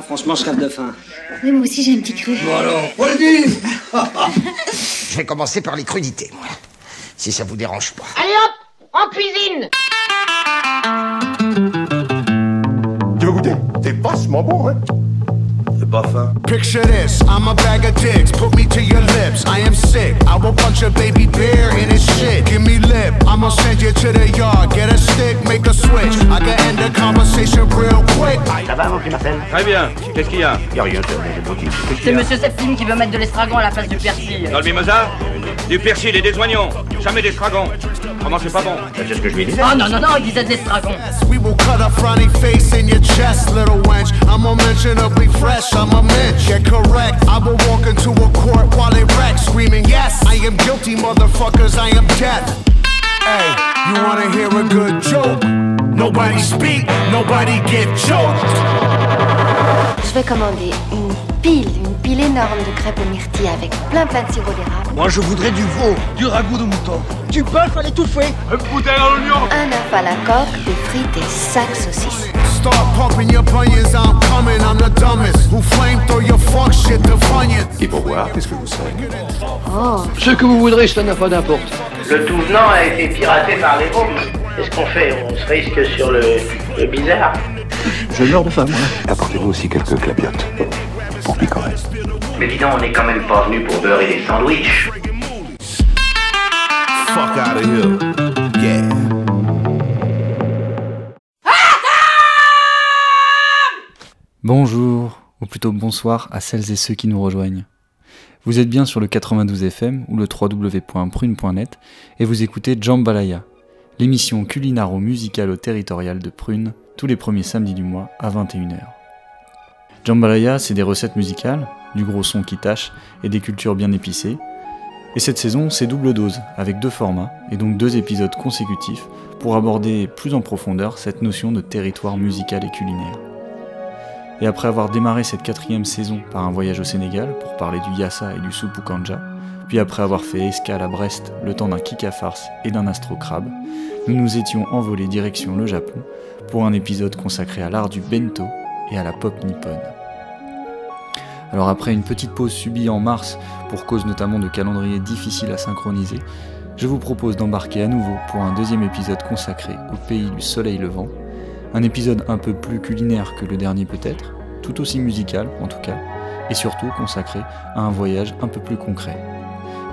Ah, franchement, je crève de faim. Oui, moi aussi j'ai un petit cru. Bon alors, faut le dire Je vais commencer par les crudités, moi. Si ça vous dérange pas. Allez hop, en cuisine Tu veux goûter? C'est vachement bon, hein? Faim. Picture this, I'm a bag of dicks, put me to your lips. I am sick, I will punch a baby bear in his shit. Give me lip, I'ma send you to the yard. Get a stick, make a switch. I can end the conversation real quick. Ça va, mon Marcel Très bien. Qu'est-ce qu'il y a Y'a rien, c'est bon, c'est C'est Monsieur Septime qui veut mettre de l'estragon à la place du persil. Dans le mimosa Du persil et des oignons. Jamais des stragons. Comment c'est pas bon C'est ce que je lui disais. Oh non, non, non, il disait de l'estragon. We will cut a frowny face in your chest, little wench. I'm unmentionably fresh, I'm a mensch. Get correct, I will walk into a court while it wrecks, screaming, Yes, I am guilty, motherfuckers, I am death. Hey, you wanna hear a good joke? Nobody speak, nobody get choked. Je vais commander une pile, une pile énorme de crêpes aux myrtilles avec plein plein de sirop d'érable. Moi, je voudrais du veau. Du ragoût de mouton. Du bœuf à l'étouffée. Un œuf à la coque, des frites et sacs saucisses. Start pumping your bunions, I'm coming, I'm the dumbest. Who flame throw your fuck shit to. Et pour boire, qu'est-ce que vous savez? Oh, Ce que vous voudrez, ça n'a pas d'importe. Le tout venant a été piraté par les bombes. Qu'est-ce qu'on fait? On se risque sur le, le bizarre. Je meurs de faim, moi. Apportez-vous aussi quelques clapiotes. Pour picorer. Mais dis donc, on n'est quand même pas venu pour beurrer des sandwichs. Fuck out of here. Bonjour, ou plutôt bonsoir à celles et ceux qui nous rejoignent. Vous êtes bien sur le 92 FM ou le www.prune.net et vous écoutez Jambalaya, l'émission culinaro-musicalo-territoriale de Prune, tous les premiers samedis du mois à 21h. Jambalaya, c'est des recettes musicales, du gros son qui tâche et des cultures bien épicées. Et cette saison, c'est double dose, avec deux formats, et donc deux épisodes consécutifs, pour aborder plus en profondeur cette notion de territoire musical et culinaire. Et après avoir démarré cette quatrième saison par un voyage au Sénégal pour parler du yassa et du soupou kanja, puis après avoir fait escale à Brest le temps d'un kick farce et d'un astro-crabe, nous nous étions envolés direction le Japon pour un épisode consacré à l'art du bento et à la pop nippone. Alors après une petite pause subie en mars pour cause notamment de calendrier difficile à synchroniser, je vous propose d'embarquer à nouveau pour un deuxième épisode consacré au pays du soleil levant, un épisode un peu plus culinaire que le dernier peut-être, tout aussi musical en tout cas, et surtout consacré à un voyage un peu plus concret.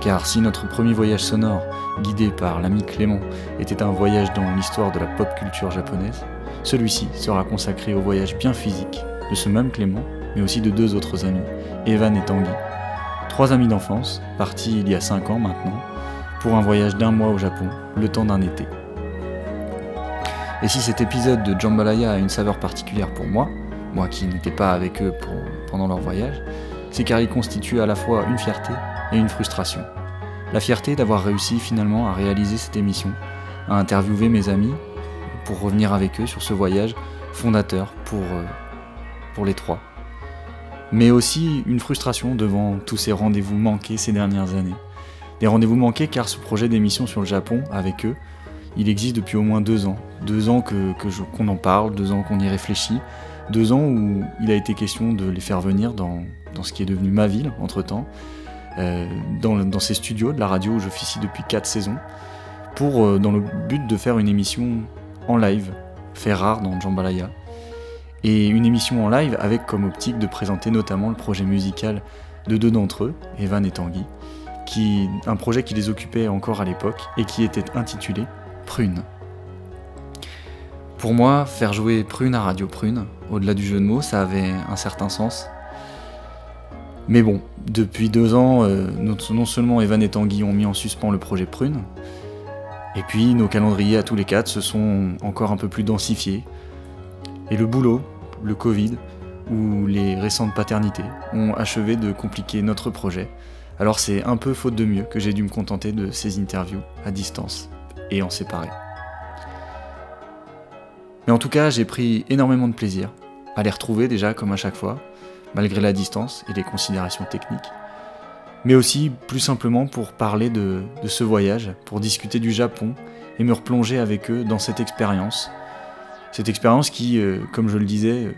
Car si notre premier voyage sonore, guidé par l'ami Clément, était un voyage dans l'histoire de la pop culture japonaise, celui-ci sera consacré au voyage bien physique de ce même Clément, mais aussi de deux autres amis, Evan et Tanguy. Trois amis d'enfance, partis il y a cinq ans maintenant, pour un voyage d'un mois au Japon, le temps d'un été. Et si cet épisode de Jambalaya a une saveur particulière pour moi, moi qui n'étais pas avec eux pendant leur voyage, c'est car il constitue à la fois une fierté et une frustration. La fierté d'avoir réussi finalement à réaliser cette émission, à interviewer mes amis pour revenir avec eux sur ce voyage fondateur pour, euh, pour les trois. Mais aussi une frustration devant tous ces rendez-vous manqués ces dernières années. Des rendez-vous manqués car ce projet d'émission sur le Japon avec eux, il existe depuis au moins deux ans. Deux ans que, que qu'on en parle, deux ans qu'on y réfléchit, deux ans où il a été question de les faire venir dans, dans ce qui est devenu ma ville entre-temps, euh, dans, dans ces studios de la radio où j'officie depuis quatre saisons, pour, euh, dans le but de faire une émission en live, fait rare dans Jambalaya, et une émission en live avec comme optique de présenter notamment le projet musical de deux d'entre eux, Evan et Tanguy, qui, un projet qui les occupait encore à l'époque et qui était intitulé Prune. Pour moi, faire jouer Prune à Radio Prune, au-delà du jeu de mots, ça avait un certain sens. Mais bon, depuis deux ans, euh, non non seulement Evan et Tanguy ont mis en suspens le projet Prune, et puis nos calendriers à tous les quatre se sont encore un peu plus densifiés. Et le boulot, le Covid, ou les récentes paternités ont achevé de compliquer notre projet. Alors c'est un peu faute de mieux que j'ai dû me contenter de ces interviews à distance et en séparer. Mais en tout cas, j'ai pris énormément de plaisir à les retrouver déjà comme à chaque fois, malgré la distance et les considérations techniques. Mais aussi plus simplement pour parler de, ce voyage, pour discuter du Japon et me replonger avec eux dans cette expérience. Cette expérience qui, euh, comme je le disais, euh,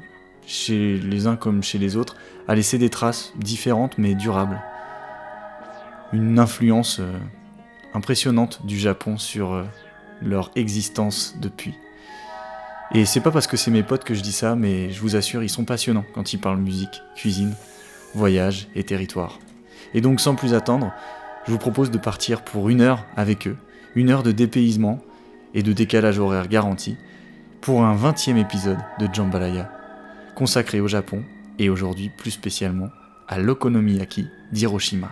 chez les uns comme chez les autres, a laissé des traces différentes mais durables. Une influence euh, impressionnante du Japon sur euh, leur existence depuis. Et c'est pas parce que c'est mes potes que je dis ça, mais je vous assure, ils sont passionnants quand ils parlent musique, cuisine, voyage et territoire. Et donc sans plus attendre, je vous propose de partir pour une heure avec eux, une heure de dépaysement et de décalage horaire garanti, pour un 20e épisode de Jambalaya, consacré au Japon et aujourd'hui plus spécialement à l'okonomiyaki d'Hiroshima.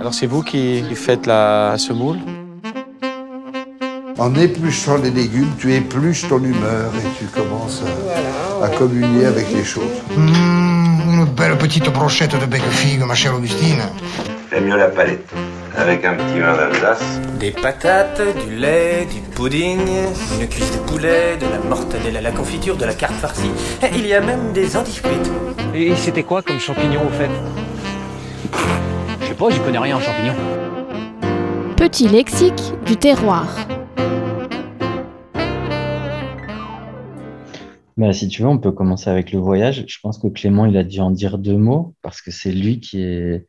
Alors c'est vous qui faites la semoule En épluchant les légumes, tu épluches ton humeur et tu commences à, à communier avec les choses. Mmh, une belle petite brochette de bec figue, ma chère Augustine. J'aime mieux la palette, avec un petit vin d'Alsace. Des patates, du lait, du pudding, une cuisse de poulet, de la mortadelle à la confiture, de la carte farcie. Et il y a même des antifrites. Et c'était quoi comme champignon au fait? Je sais pas, j'y connais rien en champignons. Petit lexique du terroir. Bah, si tu veux, on peut commencer avec le voyage. Je pense que Clément, il a dû en dire deux mots parce que c'est lui qui est,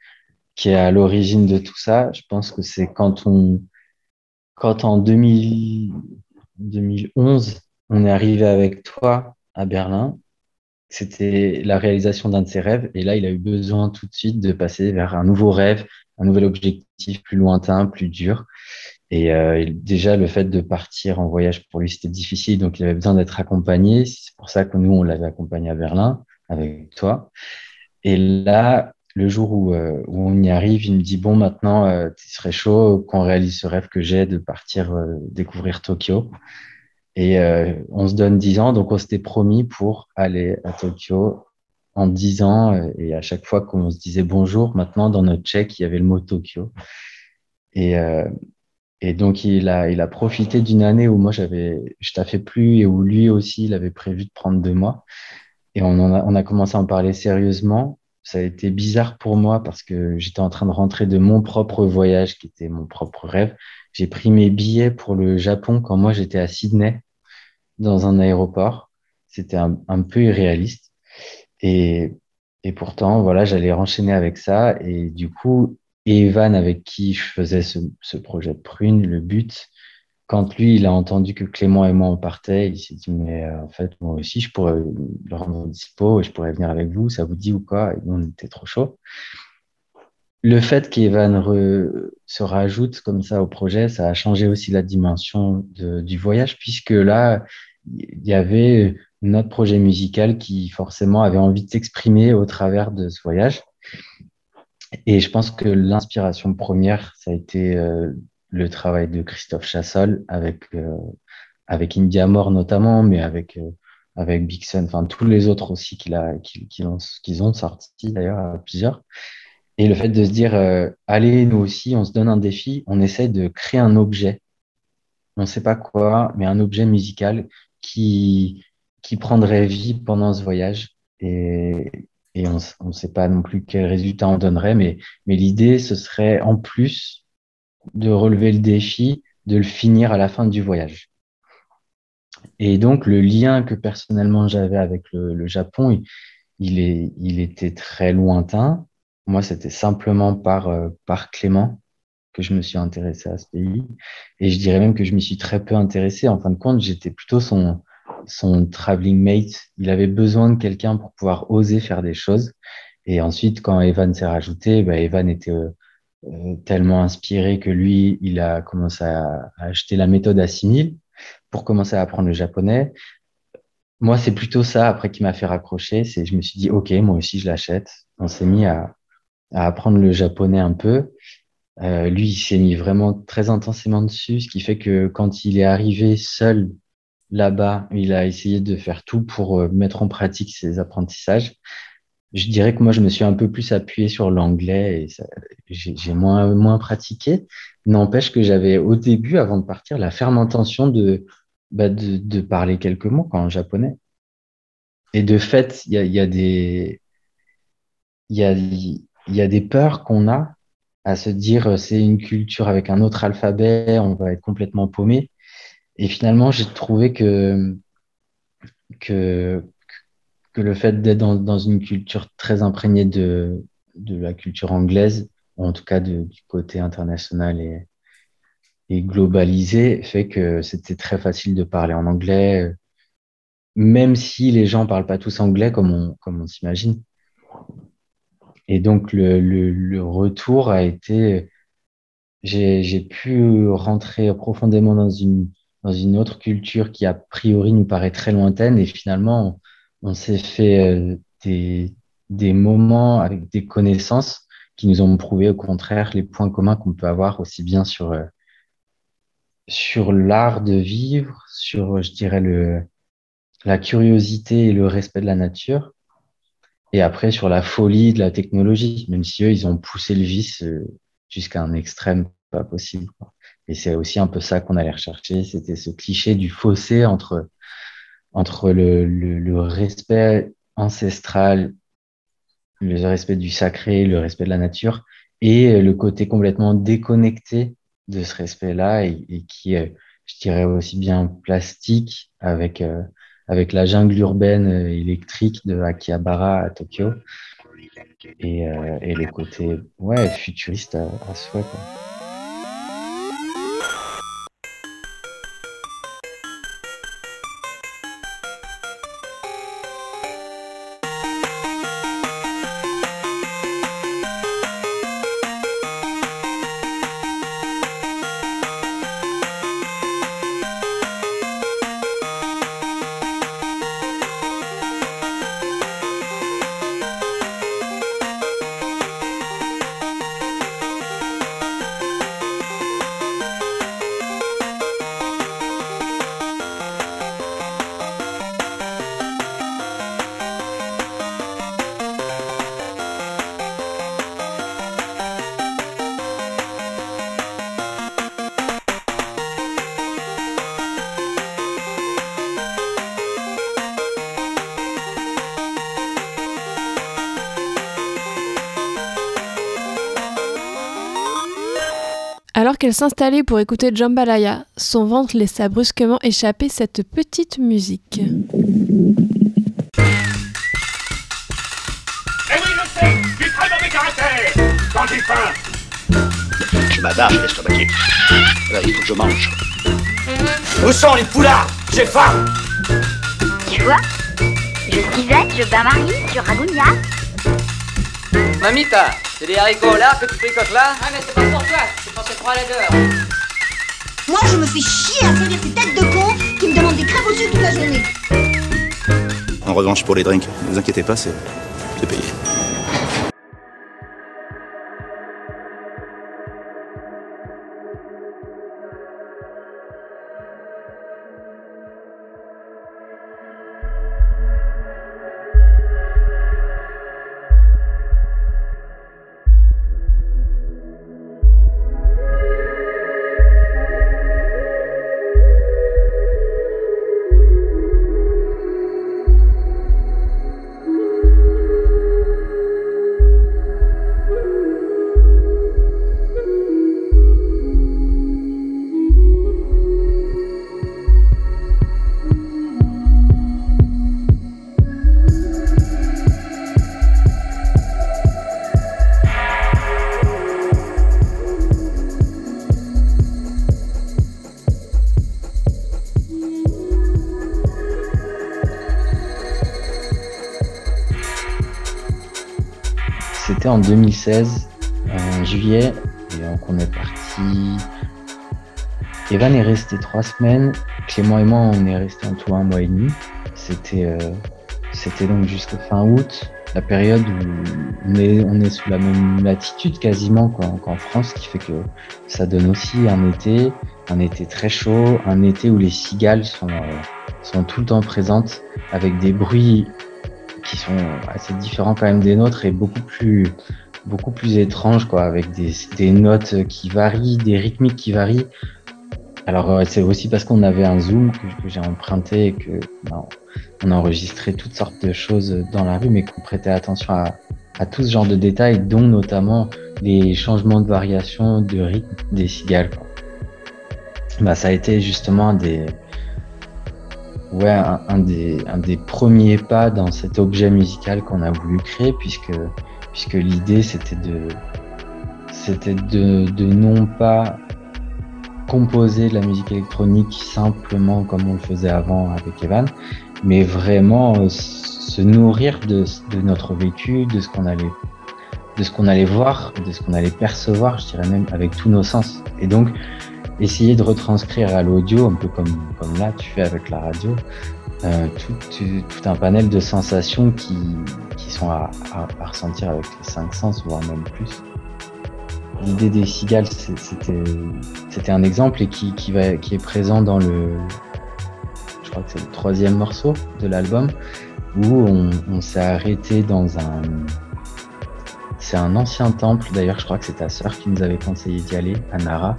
qui est à l'origine de tout ça. Je pense que c'est quand on, quand en 2000, 2011, on est arrivé avec toi à Berlin, c'était la réalisation d'un de ses rêves. Et là, il a eu besoin tout de suite de passer vers un nouveau rêve, un nouvel objectif plus lointain, plus dur. Et euh, déjà, le fait de partir en voyage pour lui, c'était difficile, donc il avait besoin d'être accompagné. C'est pour ça que nous, on l'avait accompagné à Berlin avec toi. Et là, le jour où, euh, où on y arrive, il me dit bon, maintenant, euh, tu serais chaud qu'on réalise ce rêve que j'ai de partir euh, découvrir Tokyo. Et euh, on se donne 10 ans, donc on s'était promis pour aller à Tokyo en 10 ans. euh, Et à chaque fois qu'on se disait bonjour, maintenant, dans notre chèque, il y avait le mot Tokyo. Et, euh, et donc, il a, il a profité d'une année où moi, j'avais, je taffais plus et où lui aussi, il avait prévu de prendre deux mois. Et on, en a, on a commencé à en parler sérieusement. Ça a été bizarre pour moi parce que j'étais en train de rentrer de mon propre voyage qui était mon propre rêve. J'ai pris mes billets pour le Japon quand moi, j'étais à Sydney dans un aéroport. C'était un, peu irréaliste. Et, et pourtant, voilà, j'allais enchaîner avec ça. Et du coup, Evan, avec qui je faisais ce, ce projet de prune, le but, quand lui, il a entendu que Clément et moi, on partait, il s'est dit, mais euh, en fait, moi aussi, je pourrais le rendre dispo et je pourrais venir avec vous, ça vous dit ou quoi? Et on était trop chaud. Le fait qu'Evan se rajoute comme ça au projet, ça a changé aussi la dimension du voyage, puisque là, il y avait notre projet musical qui forcément avait envie de s'exprimer au travers de ce voyage. Et je pense que l'inspiration première, ça a été euh, le travail de Christophe Chassol avec, euh, avec India notamment, mais avec, euh, avec Big enfin tous les autres aussi qu'il a, qu'ils qu'ils ont, ont sortis d'ailleurs à plusieurs. Et le fait de se dire, euh, allez, nous aussi, on se donne un défi, on essaye de créer un objet, on ne sait pas quoi, mais un objet musical qui, qui prendrait vie pendant ce voyage. Et, et on ne sait pas non plus quel résultat on donnerait, mais, mais l'idée, ce serait en plus de relever le défi, de le finir à la fin du voyage. Et donc, le lien que personnellement j'avais avec le, Japon, il, est, il était très lointain. Moi, c'était simplement par, euh, par Clément que je me suis intéressé à ce pays. Et je dirais même que je m'y suis très peu intéressé. En fin de compte, j'étais plutôt son, son traveling mate. Il avait besoin de quelqu'un pour pouvoir oser faire des choses. Et ensuite, quand Evan s'est rajouté, bah, Evan était euh, tellement inspiré que lui, il a commencé à, à acheter la méthode Assimil pour commencer à apprendre le japonais. Moi, c'est plutôt ça, après, qui m'a fait raccrocher. C'est, je me suis dit, OK, moi aussi, je l'achète. On s'est mis à, à apprendre le japonais un peu. Euh, lui, il s'est mis vraiment très intensément dessus, ce qui fait que quand il est arrivé seul là-bas, il a essayé de faire tout pour euh, mettre en pratique ses apprentissages. Je dirais que moi, je me suis un peu plus appuyé sur l'anglais et j'ai moins, moins pratiqué. N'empêche que j'avais au début, avant de partir, la ferme intention de, bah, de, de parler quelques mots en japonais. Et de fait, il y a, y a des, il y a, y a des peurs qu'on a à se dire euh, c'est une culture avec un autre alphabet, on va être complètement paumé. Et finalement, j'ai trouvé que, que, que le fait d'être dans, une culture très imprégnée de, de la culture anglaise, en tout cas du côté international et, et globalisé, fait que c'était très facile de parler en anglais, même si les gens parlent pas tous anglais comme on, comme on s'imagine. Et donc, le, le, le, retour a été, j'ai pu rentrer profondément dans une, dans une autre culture qui, a priori, nous paraît très lointaine. Et finalement, on, s'est fait euh, des, des moments avec des connaissances qui nous ont prouvé, au contraire, les points communs qu'on peut avoir aussi bien sur, euh, sur l'art de vivre, sur, je dirais, le, la curiosité et le respect de la nature et après, sur la folie de la technologie, même si eux, ils ont poussé le vice euh, jusqu'à un extrême pas possible. Et c'est aussi un peu ça qu'on allait rechercher, c'était ce cliché du fossé entre, entre le, le, le, respect ancestral, le respect du sacré, le respect de la nature, et le côté complètement déconnecté de ce respect-là, et, qui est, je dirais, aussi bien plastique avec... Euh, avec la jungle urbaine euh, électrique de Akihabara à Tokyo et, euh, et les côtés ouais, futuristes à, à souhait. Qu'elle s'installait pour écouter Jambalaya, son ventre laissa brusquement échapper cette petite musique. Eh je Quand j'ai faim Je m'abarre, l'estomaqué. Là, il faut que je mange. Où sont les poulards? J'ai faim Tu vois Je Suzette, je bats Marie sur Ragounia. Mamita, c'est des haricots là que tu tricotes là? Ah mais c'est pas Moi je me fais chier à servir ces têtes de cons qui me demandent des crêpes au sucre toute la journée. En revanche pour les drinks, ne vous inquiétez pas, c'est payé. En 2016, en juillet, et donc on est parti. Evan est resté trois semaines, Clément et moi on est resté en tout un mois et demi. C'était euh, c'était donc jusqu'à fin août, la période où on est, on est sous la même latitude quasiment qu'en France, ce qui fait que ça donne aussi un été, un été très chaud, un été où les cigales sont, euh, sont tout le temps présentes avec des bruits qui sont assez différents quand même des nôtres et beaucoup plus beaucoup plus étranges quoi avec des, des notes qui varient des rythmiques qui varient alors c'est aussi parce qu'on avait un zoom que, j'ai emprunté et que ben, on a enregistré toutes sortes de choses dans la rue mais qu'on prêtait attention à, à tout ce genre de détails, dont notamment les changements de variation de rythme des cigales. Bah, ça a été justement des, ouais, un, un des, un des premiers pas dans cet objet musical qu'on a voulu créer, puisque, puisque l'idée c'était de, c'était de, de non pas composer de la musique électronique simplement comme on le faisait avant avec Evan, mais vraiment euh, se nourrir de, de notre vécu, de ce qu'on allait de ce qu'on allait voir, de ce qu'on allait percevoir, je dirais même avec tous nos sens. Et donc essayer de retranscrire à l'audio, un peu comme comme là tu fais avec la radio, euh, tout, tout, un panel de sensations qui, qui sont à, à, à ressentir avec les cinq sens, voire même plus. L'idée des cigales, c'était un exemple et qui, qui, va, qui est présent dans le, je crois que c'est le troisième morceau de l'album, où on, on s'est arrêté dans un, c'est un ancien temple, d'ailleurs je crois que c'est ta sœur qui nous avait conseillé d'y aller, à Nara,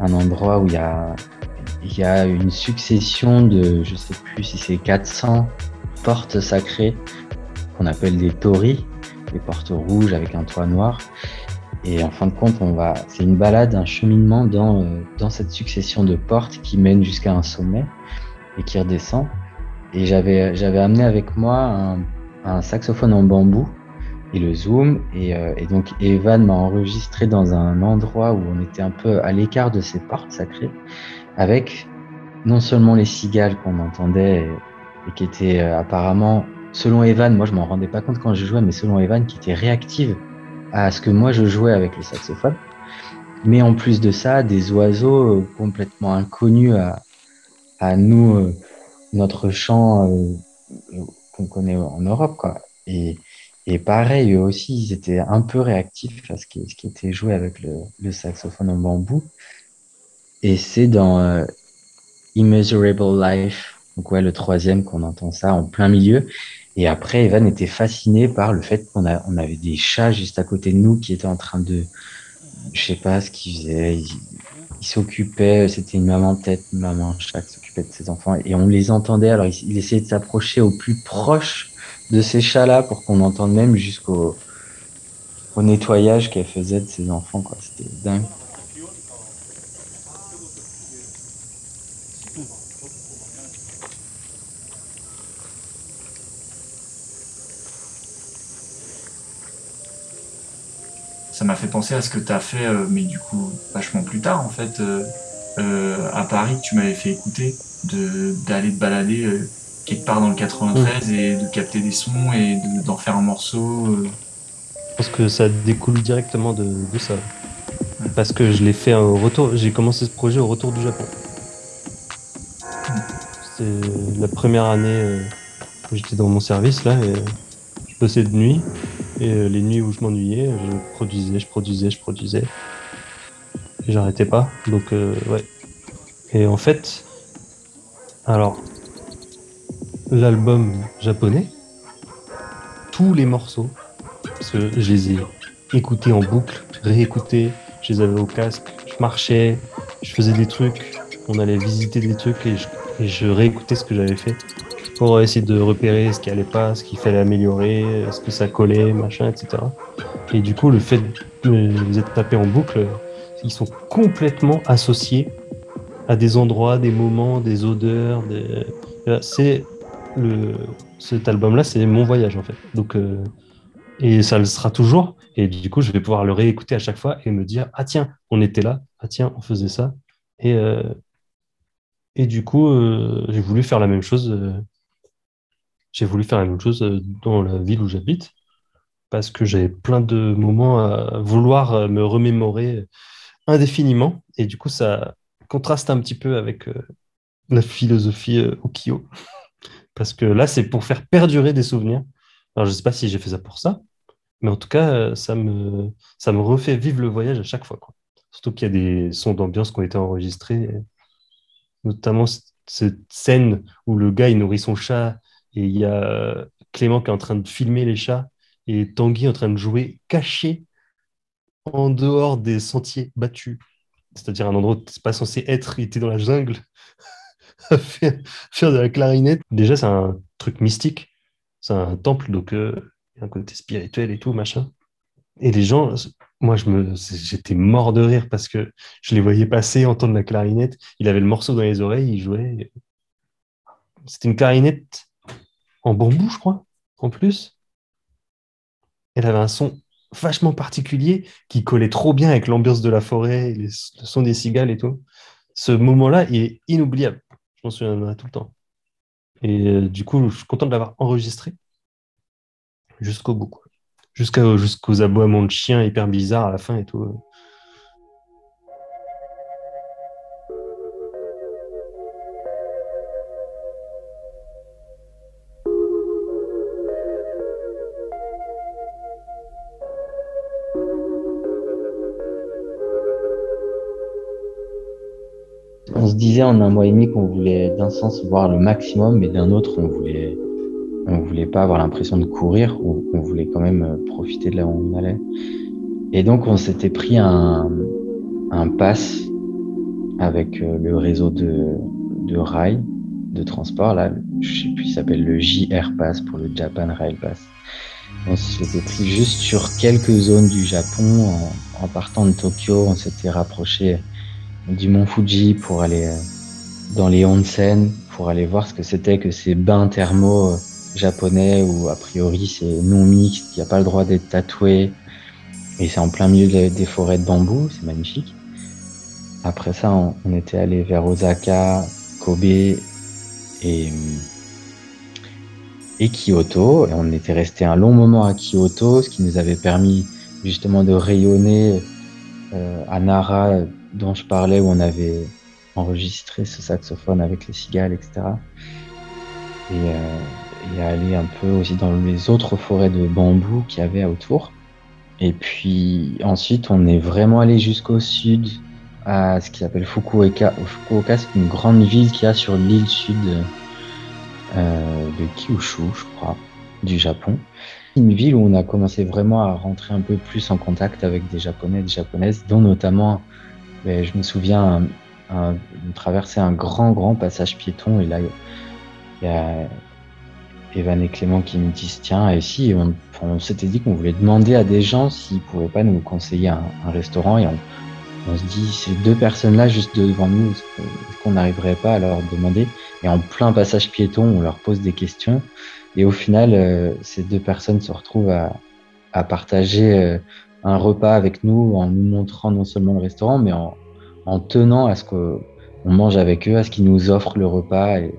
un endroit où il y a, y a une succession de, je sais plus si c'est 400 portes sacrées qu'on appelle des torii, des portes rouges avec un toit noir. Et en fin de compte, on va, c'est une balade, un cheminement dans, euh, dans cette succession de portes qui mène jusqu'à un sommet et qui redescend. Et j'avais, j'avais amené avec moi un saxophone en bambou et le zoom. Et, euh, et donc Evan m'a enregistré dans un endroit où on était un peu à l'écart de ces portes sacrées, avec non seulement les cigales qu'on entendait et, qui étaient euh, apparemment, selon Evan, moi je m'en rendais pas compte quand je jouais, mais selon Evan, qui étaient réactives à ce que moi je jouais avec le saxophone. Mais en plus de ça, des oiseaux euh, complètement inconnus à, à nous, euh, notre chant qu'on connaît en Europe, quoi. Et, et pareil, eux aussi, ils étaient un peu réactifs à ce qui, ce qui était joué avec le, saxophone en bambou. Et c'est dans euh, Immeasurable Life, donc ouais, le troisième qu'on entend ça en plein milieu. Et après, Evan était fasciné par le fait qu'on on avait des chats juste à côté de nous qui étaient en train de, je sais pas ce qu'ils faisaient, ils s'occupaient, c'était une maman tête, une maman chat qui s'occupait de ses enfants et on les entendait. Alors il, il essayait de s'approcher au plus proche de ces chats-là pour qu'on entende même jusqu'au au nettoyage qu'elle faisait de ses enfants. quoi. C'était dingue. ça m'a fait penser à ce que tu as fait, euh, mais du coup, vachement plus tard, en fait, euh, euh, à Paris, tu m'avais fait écouter, d'aller te balader part dans le 93 et de capter des sons et de- d'en faire un morceau. euh. Je pense que ça découle directement de, de ça. Parce que je l'ai fait au retour, j'ai commencé ce projet au retour du Japon. C'était la première année euh, où j'étais dans mon service là et je bossais de nuit. Et euh, les nuits où je m'ennuyais, je produisais, je produisais, je produisais. Et j'arrêtais pas. Donc euh, ouais. Et en fait, alors, l'album japonais, tous les morceaux, parce que je les ai écoutés en boucle, réécoutés, je les avais au casque, je marchais, je faisais des trucs, on allait visiter des trucs et je, réécoutais ce que j'avais fait pour essayer de repérer ce qui allait pas, ce qu'il fallait améliorer, ce que ça collait, machin, etc. Et du coup, le fait de les être tapés en boucle, ils sont complètement associés à des endroits, des moments, des odeurs. Des... C'est cet album-là, c'est mon voyage en fait. Donc euh, et ça le sera toujours. Et du coup, je vais pouvoir le réécouter à chaque fois et me dire ah tiens, on était là, ah tiens, on faisait ça. Et euh, et du coup, euh, j'ai voulu faire la même chose. j'ai voulu faire la même chose dans la ville où j'habite parce que j'avais plein de moments à vouloir me remémorer indéfiniment. Et du coup, ça contraste un petit peu avec la philosophie Ukiyo. Parce que là, c'est pour faire perdurer des souvenirs. Alors, je ne sais pas si j'ai fait ça pour ça, mais en tout cas, euh, ça me, ça me refait vivre le voyage à chaque fois. Surtout qu'il y a des sons d'ambiance qui ont été enregistrés, notamment cette scène où le gars il nourrit son chat et il y a euh, Clément qui est en train de filmer les chats et Tanguy en train de jouer caché en dehors des sentiers battus. C'est-à-dire un endroit où c'est pas censé être, il était dans la jungle faire, faire de la clarinette. Déjà, c'est un truc mystique, c'est un temple, donc euh, un côté spirituel et tout, machin. Et les gens, moi, je me, j'étais mort de rire parce que je les voyais passer, entendre la clarinette. Il avait le morceau dans les oreilles, il jouait. C'était une clarinette en bambou, je crois, en plus. Elle avait un son vachement particulier qui collait trop bien avec l'ambiance de la forêt, le son des cigales et tout. Ce moment-là est inoubliable. Je m'en souviendrai tout le temps. Et euh, du coup, je suis content de l'avoir enregistré jusqu'au bout. Jusqu'aux aboiements de chiens hyper bizarres à la fin et tout. Disait en un mois et demi qu'on voulait d'un sens voir le maximum, mais d'un autre, on voulait, on voulait pas avoir l'impression de courir, ou on voulait quand même euh, profiter de là où on allait. Et donc, on s'était pris un, un pass avec euh, le réseau de, de rail, de transport, là, je sais plus, il s'appelle le JR Pass pour le Japan Rail Pass. On s'était pris juste sur quelques zones du Japon. En partant de Tokyo, on s'était rapproché du mont Fuji pour aller euh, dans les onsen, pour aller voir ce que c'était que ces bains thermaux euh, japonais où a priori c'est non mixte, il n'y a pas le droit d'être tatoué et c'est en plein milieu de- des forêts de bambou, c'est magnifique. Après ça, on, était allé vers Osaka, Kobe et, et Kyoto. Et on était resté un long moment à Kyoto, ce qui nous avait permis justement de rayonner euh, à Nara, dont je parlais, où on avait enregistré ce saxophone avec les cigales, etc. Et, euh, et aller un peu aussi dans les autres forêts de bambou qu'il y avait autour. Et puis ensuite, on est vraiment allé jusqu'au sud, à ce qui s'appelle Fukuoka. Fukuoka, c'est une grande ville qu'il y a sur l'île sud euh, de Kyushu, je crois, du Japon. Une ville où on a commencé vraiment à rentrer un peu plus en contact avec des Japonais et des Japonaises, dont notamment, je me souviens, un, un, on traversait un grand, grand passage piéton et là, il y a Evan et Clément qui me disent tiens, et si on, s'était dit qu'on voulait demander à des gens s'ils pouvaient pas nous conseiller un, un restaurant et on, on se dit ces deux personnes-là juste devant nous, est-ce qu'on n'arriverait pas à leur demander? Et en plein passage piéton, on leur pose des questions et au final, euh, ces deux personnes se retrouvent à, à partager euh, un repas avec nous en nous montrant non seulement le restaurant, mais en, en tenant à ce qu'on mange avec eux, à ce qu'ils nous offrent le repas. Et,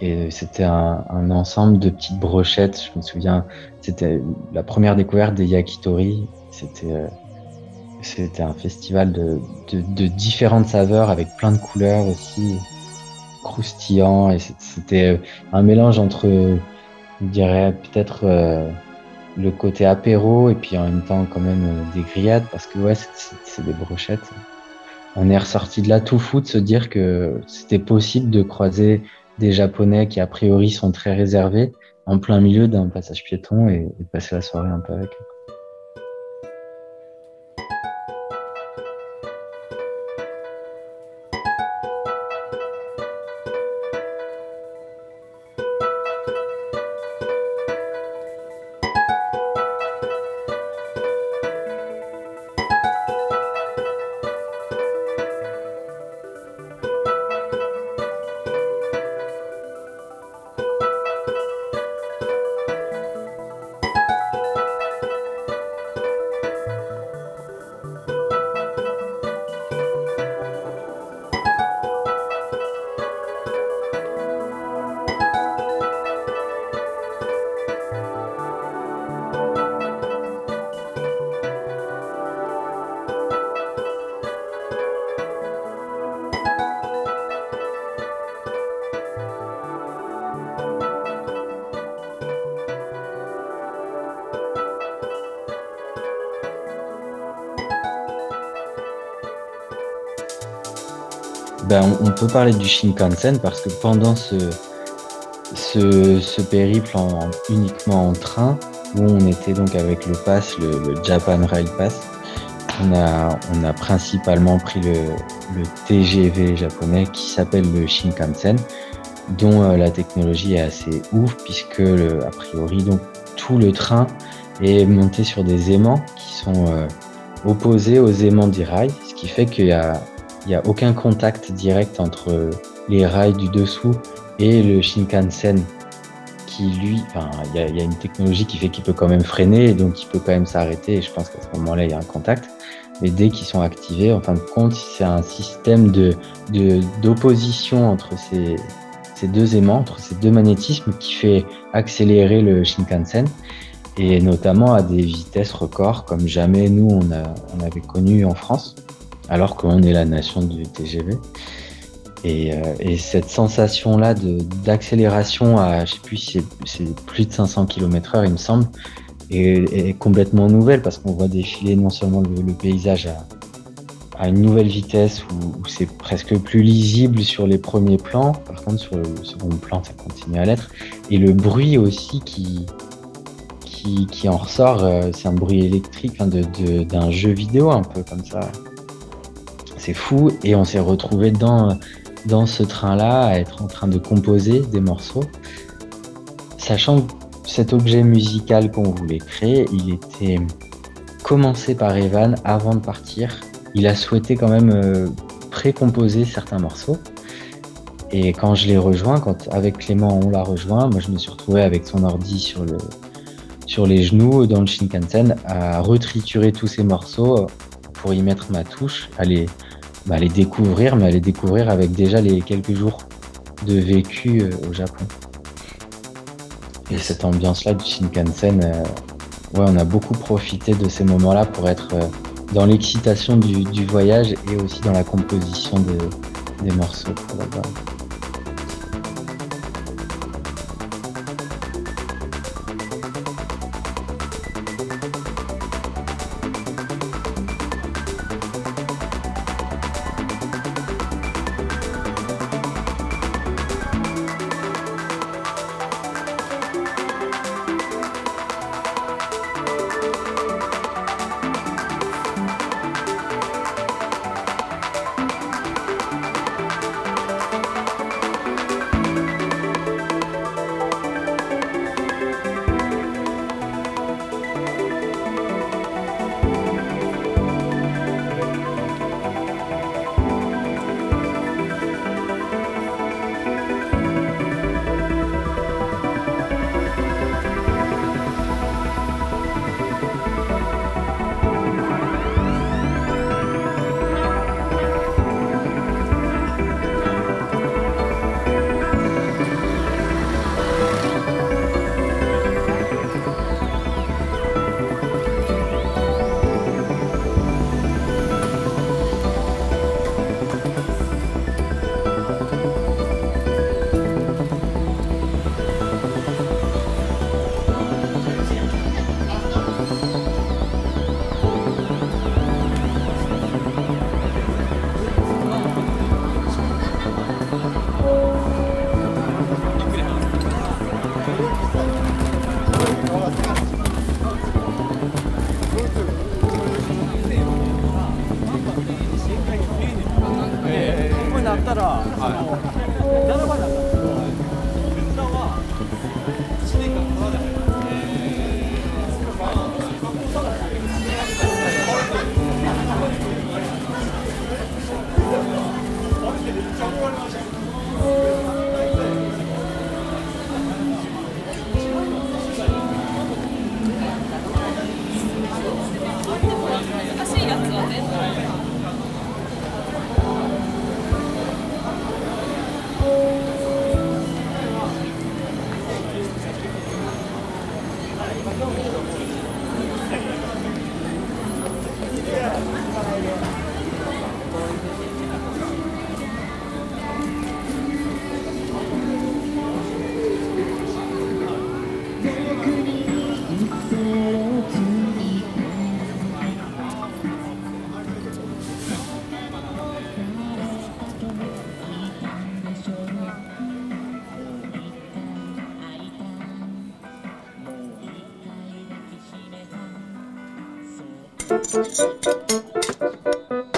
et c'était un, un ensemble de petites brochettes. Je me souviens, c'était la première découverte des yakitori. C'était euh, c'était un festival de, de, de différentes saveurs avec plein de couleurs aussi, croustillant. Et c'était un mélange entre, je dirais, peut-être euh, le côté apéro et puis en même temps quand même euh, des grillades parce que ouais, c'est- des brochettes. On est ressorti de là tout fou de se dire que c'était possible de croiser des Japonais qui a priori sont très réservés en plein milieu d'un passage piéton et, passer la soirée un peu avec eux. Ben, on, peut parler du Shinkansen parce que pendant ce, périple en, uniquement en train, où on était donc avec le pass, le, Japan Rail Pass, on a, principalement pris le, TGV japonais qui s'appelle le Shinkansen, dont euh, la technologie est assez ouf puisque a priori donc tout le train est monté sur des aimants qui sont euh, opposés aux aimants des rails, ce qui fait qu'il n'y a, il y a aucun contact direct entre les rails du dessous et le Shinkansen qui lui, enfin, il y, a, une technologie qui fait qu'il peut quand même freiner et donc il peut quand même s'arrêter et je pense qu'à ce moment-là il y a un contact. Mais dès qu'ils sont activés, en fin de compte, c'est un système de d'opposition entre ces, deux aimants, entre ces deux magnétismes qui fait accélérer le Shinkansen et notamment à des vitesses records comme jamais nous on, on avait connu en France, alors qu'on est la nation du TGV. Et, euh, et cette sensation-là d'accélération à, je sais plus c'est- plus de 500 km/h, il me semble, est, complètement nouvelle parce qu'on voit défiler non seulement le, paysage à, à une nouvelle vitesse où, c'est presque plus lisible sur les premiers plans, par contre sur le second plan ça continue à l'être, et le bruit aussi qui, qui, qui en ressort, euh, c'est un bruit électrique enfin, de- de- d'un jeu vidéo un peu comme ça. Fou et on s'est retrouvé dans, dans ce train-là à être en train de composer des morceaux, sachant que cet objet musical qu'on voulait créer, il était commencé par Evan avant de partir. Il a souhaité quand même euh, pré-composer certains morceaux. Et quand je l'ai rejoint, quand avec Clément on l'a rejoint, moi je me suis retrouvé avec son ordi sur le sur les genoux dans le Shinkansen à retriturer tous ces morceaux euh, pour y mettre ma touche, à les, bah, les découvrir, mais à les découvrir avec déjà les quelques jours de vécu euh, au Japon. Et cette ambiance-là du Shinkansen, euh, ouais, on a beaucoup profité de ces moments-là pour être euh, dans l'excitation du, voyage et aussi dans la composition de- des morceaux pour l'album.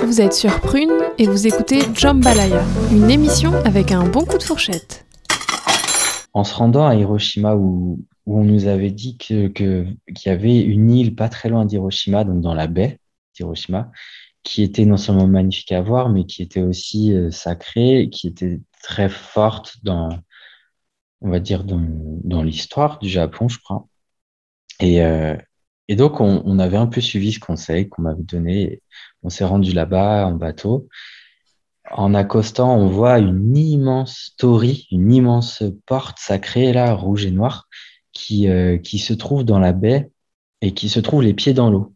Vous êtes sur Prune et vous écoutez Jambalaya, une émission avec un bon coup de fourchette. en se rendant à Hiroshima, où, on nous avait dit qu'il y avait une île pas très loin d'Hiroshima, donc dans la baie d'Hiroshima, qui était non seulement magnifique à voir, mais qui était aussi euh, sacrée, qui était très forte dans, on va dire, dans l'histoire du Japon, je crois. Et, euh, et donc, on, on avait un peu suivi ce conseil qu'on m'avait donné. On s'est rendu là-bas en bateau. En accostant, on voit une immense torii, une immense porte sacrée, là, rouge et noire, qui, euh, qui se trouve dans la baie et qui se trouve les pieds dans l'eau.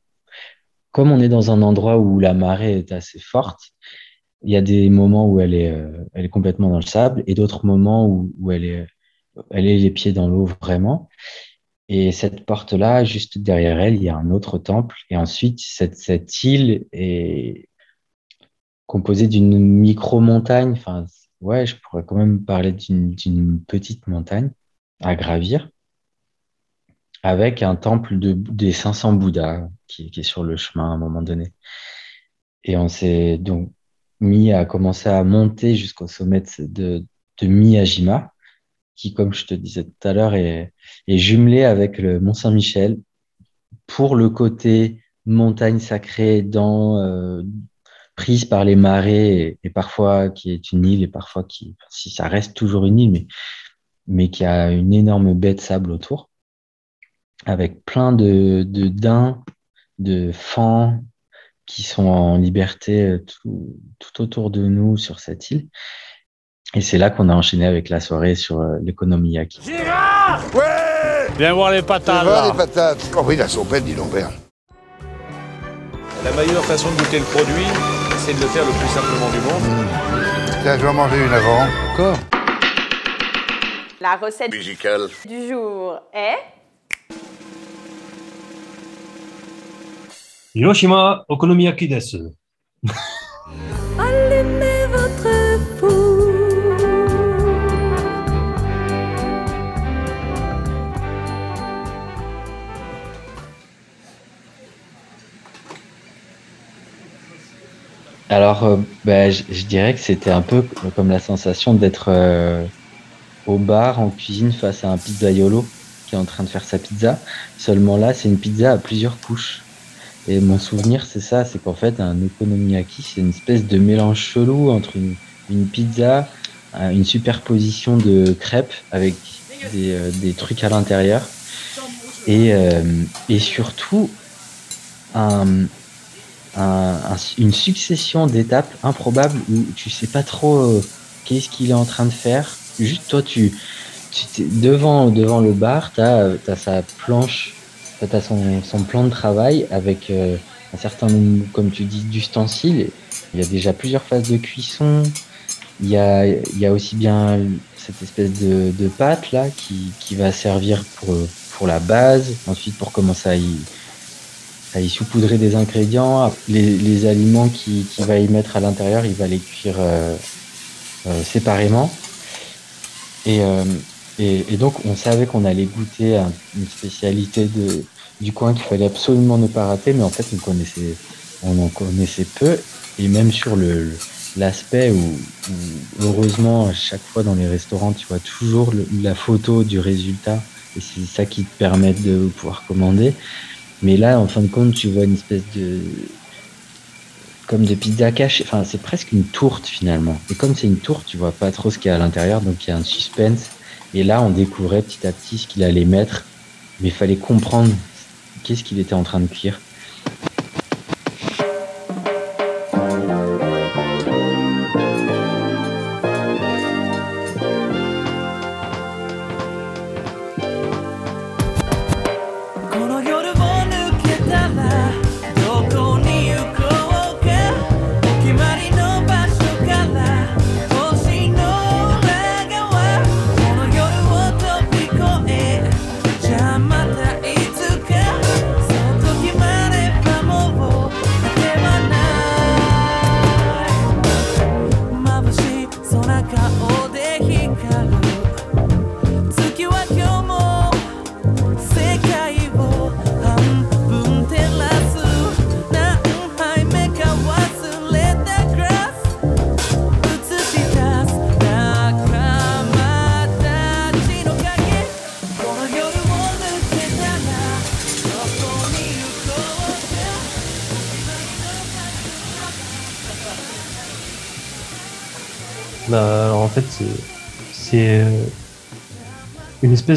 Comme on est dans un endroit où la marée est assez forte, il y a des moments où elle est, euh, elle est complètement dans le sable et d'autres moments où, où elle est, elle est les pieds dans l'eau vraiment. Et cette porte-là, juste derrière elle, il y a un autre temple. Et ensuite, cette, île est composée d'une micro-montagne. Enfin, ouais, je pourrais quand même parler d'une petite montagne à gravir, avec un temple de, des 500 Bouddhas qui, est sur le chemin à un moment donné. Et on s'est donc mis à commencer à monter jusqu'au sommet de Miyajima, qui, comme je te disais tout à l'heure, est, est jumelé avec le Mont Saint-Michel pour le côté montagne sacrée dans, euh, prise par les marées et, parfois qui est une île et parfois qui, si ça reste toujours une île, mais, mais qui a une énorme baie de sable autour avec plein de, de daims, de fans qui sont en liberté euh, tout, tout autour de nous sur cette île. Et c'est là qu'on a enchaîné avec la soirée sur euh, l'économiyaki. Ouais Viens voir les patates. Là. les patates. Oh oui, la sopette, dis donc, père. La meilleure façon de goûter le produit, c'est de le faire le plus simplement du monde. Tiens, je vais en manger une avant. Encore La recette Musical. du jour est Hiroshima Okonomiyaki desu. Alors, euh, bah, je, dirais que c'était un peu comme la sensation d'être euh, au bar en cuisine face à un pizzaiolo qui est en train de faire sa pizza. Seulement là, c'est une pizza à plusieurs couches. Et mon souvenir, c'est ça, c'est qu'en fait, un okonomiyaki, c'est une espèce de mélange chelou entre une, pizza, un- une superposition de crêpes avec des, euh, trucs à l'intérieur, et surtout un, un- un- une succession d'étapes improbables où tu sais pas trop euh, qu'est-ce qu'il est en train de faire. Juste toi, tu, tu devant, devant le bar, tu as, sa planche, tu as son, son plan de travail avec euh, un certain nombre, comme tu dis, d'ustensiles. Il y a déjà plusieurs phases de cuisson. Il y a, il y a aussi bien cette espèce de, de pâte là qui, qui va servir pour, pour la base, ensuite pour commencer à y, y saupoudrer des ingrédients. Les, les aliments qu'il qui va y mettre à l'intérieur, il va les cuire euh, euh, séparément. Et, euh, et, et donc, on savait qu'on allait goûter une spécialité de, du coin qu'il fallait absolument ne pas rater, mais en fait, on connaissait, on en connaissait peu. Et même sur le, l'aspect où, où, heureusement, à chaque fois dans les restaurants, tu vois toujours la photo du résultat. Et c'est ça qui te permet de pouvoir commander. Mais là, en fin de compte, tu vois une espèce de. comme de pizza cachée. Enfin, c'est presque une tourte finalement. Et comme c'est une tourte, tu vois pas trop ce qu'il y a à l'intérieur, donc il y a un suspense. Et là, on découvrait petit à petit ce qu'il allait mettre. Mais il fallait comprendre qu'est-ce qu'il était en train de cuire.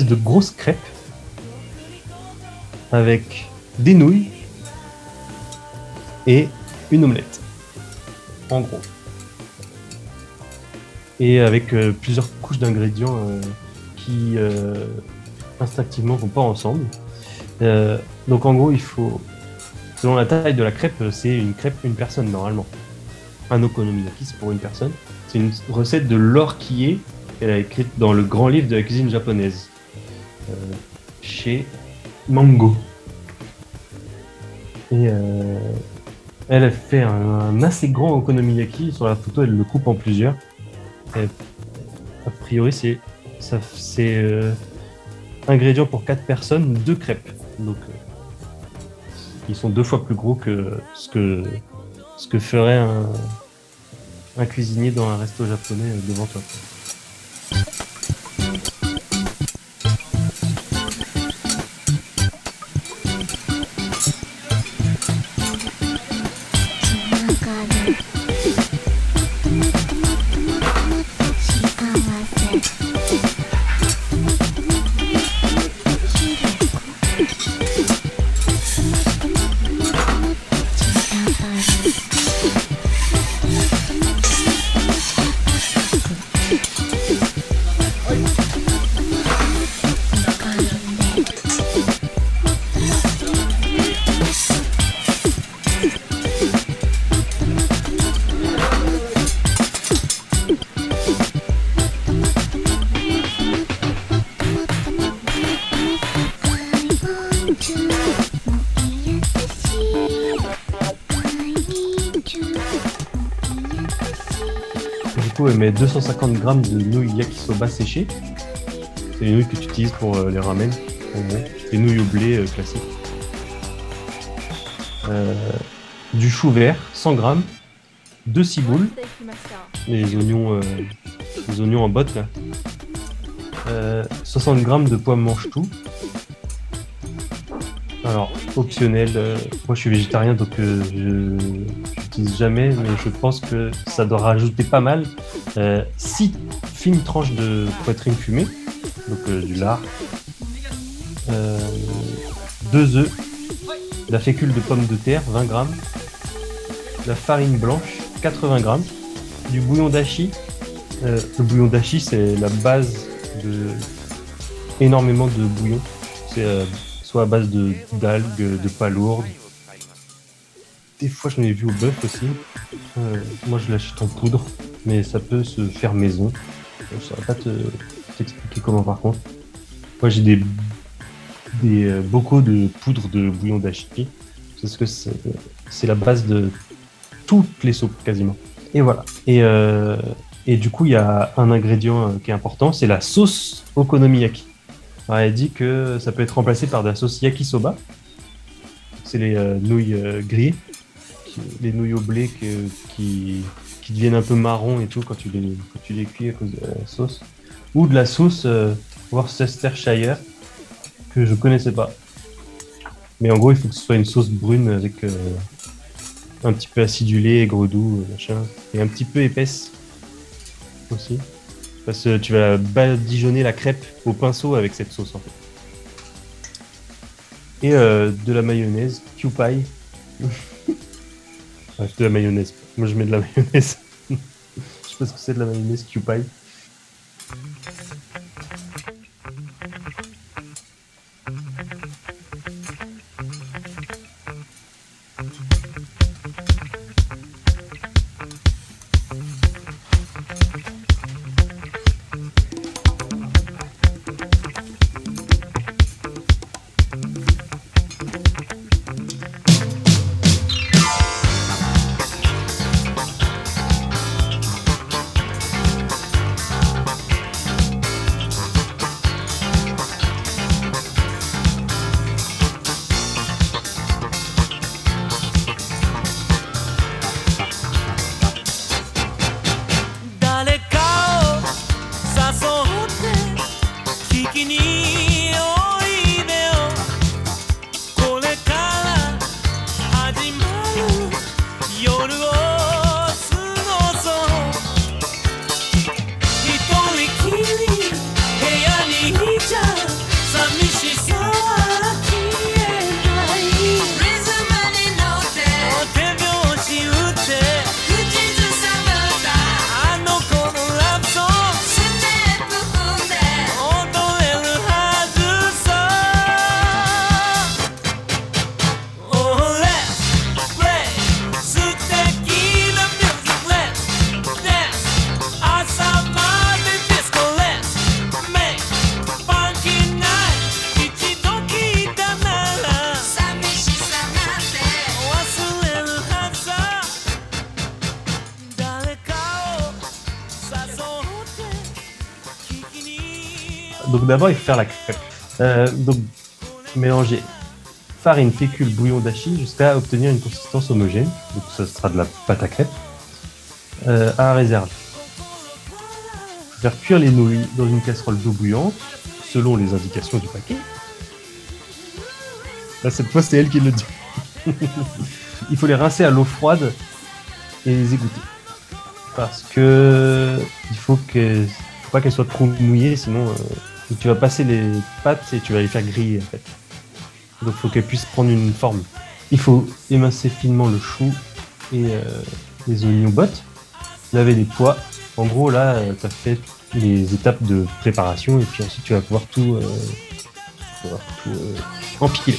De grosse crêpe avec des nouilles et une omelette. En gros. Et avec euh, plusieurs couches d'ingrédients euh, qui euh, instinctivement vont pas ensemble. Donc en gros, il faut, selon la taille de la crêpe, c'est une crêpe une personne normalement. Un okonomiyaki, c'est pour une personne. C'est une recette de Laure Kie qu'elle a écrite dans le grand livre de la cuisine japonaise chez Mango. Et euh, elle a fait un, assez grand okonomiyaki. Sur la photo, elle le coupe en plusieurs. A priori, c'est ça, euh, ingrédients pour quatre personnes, deux crêpes. Donc, euh, ils sont deux fois plus gros que ce que ferait un, cuisinier dans un resto japonais euh, devant toi. 250 grammes de nouilles yakisoba séchées. C'est les nouilles que tu utilises pour euh, les ramen. En gros. Les nouilles au blé euh, classiques. Euh, du chou vert, 100 grammes. Deux ciboules. Les oignons, euh, les oignons en botte là. Euh, 60 grammes de pois mange-tout. Alors, optionnel, euh, moi je suis végétarien donc euh, je n'utilise jamais, mais je pense que ça doit rajouter pas mal. 6 fines tranches de poitrine fumée, donc euh, du lard, 2 œufs, la fécule de pommes de terre, 20 grammes, la farine blanche, 80 grammes, du bouillon d'achi. Euh, le bouillon d'achi, c'est la base de énormément de bouillon. Euh, soit à base de d'algues, de palourdes. Des fois, j'en ai vu au bœuf aussi. Euh, moi, je l'achète en poudre, mais ça peut se faire maison. Je ne saurais pas te- t'expliquer comment par contre. Moi, j'ai des, des euh, bocaux de poudre de bouillon d'achi. Parce que c'est la base de toutes les soupes quasiment. Et voilà. Et, euh, et du coup, il y a un ingrédient qui est important, c'est la sauce okonomiyaki. Elle dit que ça peut être remplacé par de la sauce yakisoba. C'est les euh, nouilles euh, grillées, les nouilles au blé qui, deviennent un peu marron et tout quand tu les, quand cuis à cause de la sauce. Ou de la sauce euh, Worcestershire que je connaissais pas. Mais en gros, il faut que ce soit une sauce brune avec euh, un petit peu acidulé, aigre doux, machin, et un petit peu épaisse aussi. Parce que tu vas badigeonner la crêpe au pinceau avec cette sauce en fait. Et euh, de la mayonnaise, Kewpie. Bref, de la mayonnaise. Moi je mets de la mayonnaise. Je sais pas ce que c'est de la mayonnaise Kewpie. D'abord, il faut faire la crêpe. Euh, donc mélanger farine, fécule, bouillon d'achi jusqu'à obtenir une consistance homogène. Donc ça sera de la pâte à crêpe euh, à réserver. Faire cuire les nouilles dans une casserole d'eau bouillante selon les indications du paquet. Cette fois, c'est elle qui le dit. il faut les rincer à l'eau froide et les égoutter. Parce que il faut que faut pas qu'elles soient trop mouillées, sinon euh, tu vas passer les pâtes et tu vas les faire griller en fait. Donc il faut qu'elles puissent prendre une forme. Il faut émincer finement le chou et euh, les oignons bottes, laver les pois. En gros là, tu as fait les étapes de préparation et puis ensuite tu vas pouvoir tout, euh, pouvoir tout euh, empiler.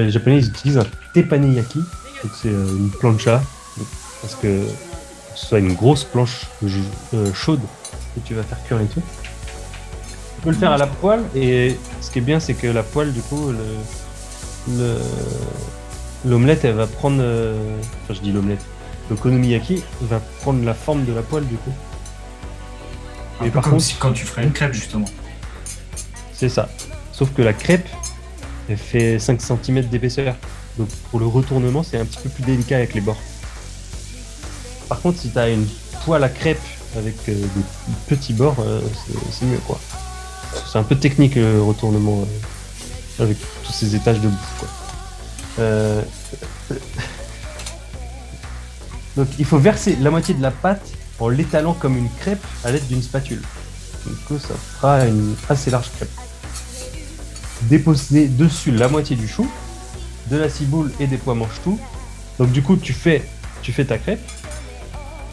Les Japonais ils utilisent un teppanyaki, donc c'est euh, une plancha, parce que ce soit une grosse planche euh, chaude que tu vas faire cuire les trucs. Tu peux le faire à la poêle et ce qui est bien c'est que la poêle du coup le- le- l'omelette elle va prendre euh, enfin je dis l'omelette le konomiyaki va prendre la forme de la poêle du coup. Un peu comme si quand tu ferais une crêpe justement. C'est ça. Sauf que la crêpe, elle fait 5 cm d'épaisseur. Donc pour le retournement, c'est un petit peu plus délicat avec les bords. Par contre, si tu as une poêle à crêpe avec euh, des petits bords, euh, c'est- mieux quoi. C'est un peu technique le retournement euh, avec tous ces étages de bouffe quoi. Donc il faut verser la moitié de la pâte en l'étalant comme une crêpe à l'aide d'une spatule. Du coup, ça fera une assez large crêpe. Déposer dessus la moitié du chou, de la ciboule et des pois mange-tout. Donc du coup, tu fais, tu fais ta crêpe,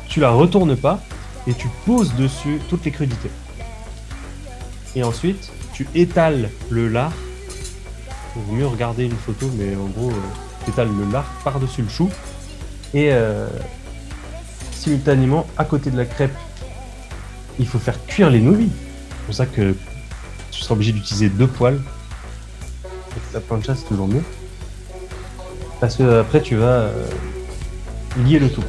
tu la retournes pas et tu poses dessus toutes les crudités. Et ensuite, tu étales le lard. Il vaut mieux regarder une photo, mais en gros, tu étales le lard par-dessus le chou. Et euh, simultanément, à côté de la crêpe, il faut faire cuire les nouilles. C'est pour ça que tu seras obligé d'utiliser deux poêles. La plancha, c'est toujours mieux. Parce que après, tu vas euh, lier le tout.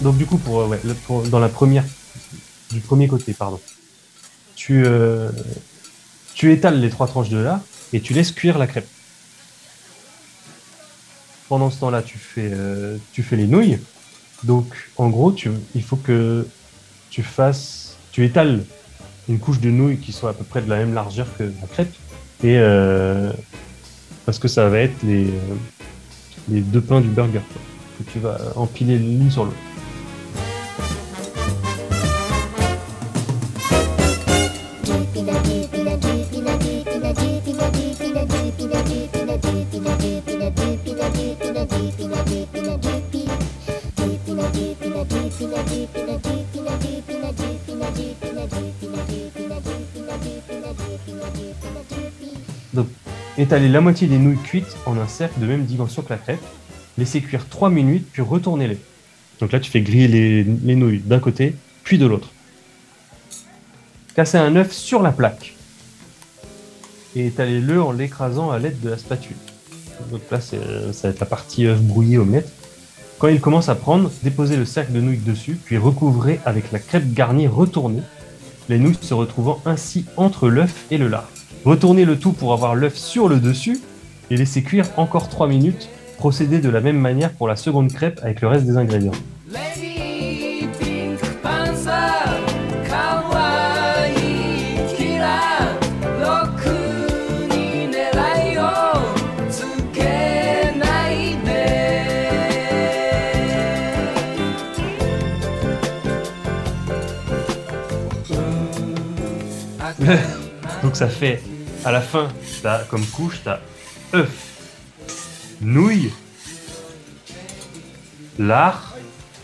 Donc du coup, pour, euh, pour- dans la première, du premier côté, pardon, tu, euh, tu étales les trois tranches de lard et tu laisses cuire la crêpe. Pendant ce temps-là, tu fais, euh, tu fais les nouilles. Donc, en gros, tu, il faut que tu fasses, tu étales une couche de nouilles qui soit à peu près de la même largeur que la crêpe et parce que ça va être les, les deux pains du burger que tu vas empiler l'une sur l'autre. Donc, étaler la moitié des nouilles cuites en un cercle de même dimension que la crêpe, laisser cuire 3 minutes, puis retourner-les. Donc là, tu fais griller les, les nouilles d'un côté, puis de l'autre. Casser un œuf sur la plaque et étaler-le en l'écrasant à l'aide de la spatule. Donc là, ça va être la partie œuf brouillé mètre. Quand il commence à prendre, déposez le cercle de nouilles dessus, puis recouvrez avec la crêpe garnie retournée, les nouilles se retrouvant ainsi entre l'œuf et le lard. Retournez le tout pour avoir l'œuf sur le dessus et laissez cuire encore 3 minutes. Procédez de la même manière pour la seconde crêpe avec le reste des ingrédients. Donc ça fait, à la fin, comme couche, t'as œuf, nouilles, lard,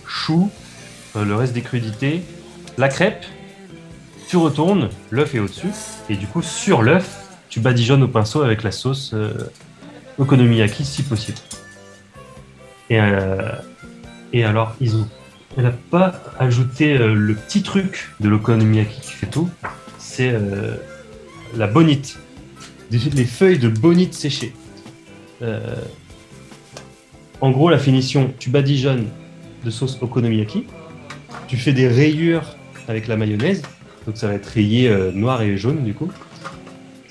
chou, euh, le reste des crudités, la crêpe, tu retournes, l'œuf est au-dessus, et du coup, sur l'œuf, tu badigeonnes au pinceau avec la sauce euh, okonomiyaki si possible. Et, euh, et alors, ils ont, elle n'a pas ajouté euh, le petit truc de l'okonomiyaki qui fait tout, c'est la bonite, les feuilles de bonite séchées. Euh, en gros, la finition, tu badigeonnes de sauce okonomiyaki, tu fais des rayures avec la mayonnaise, donc ça va être rayé euh, noir et jaune du coup,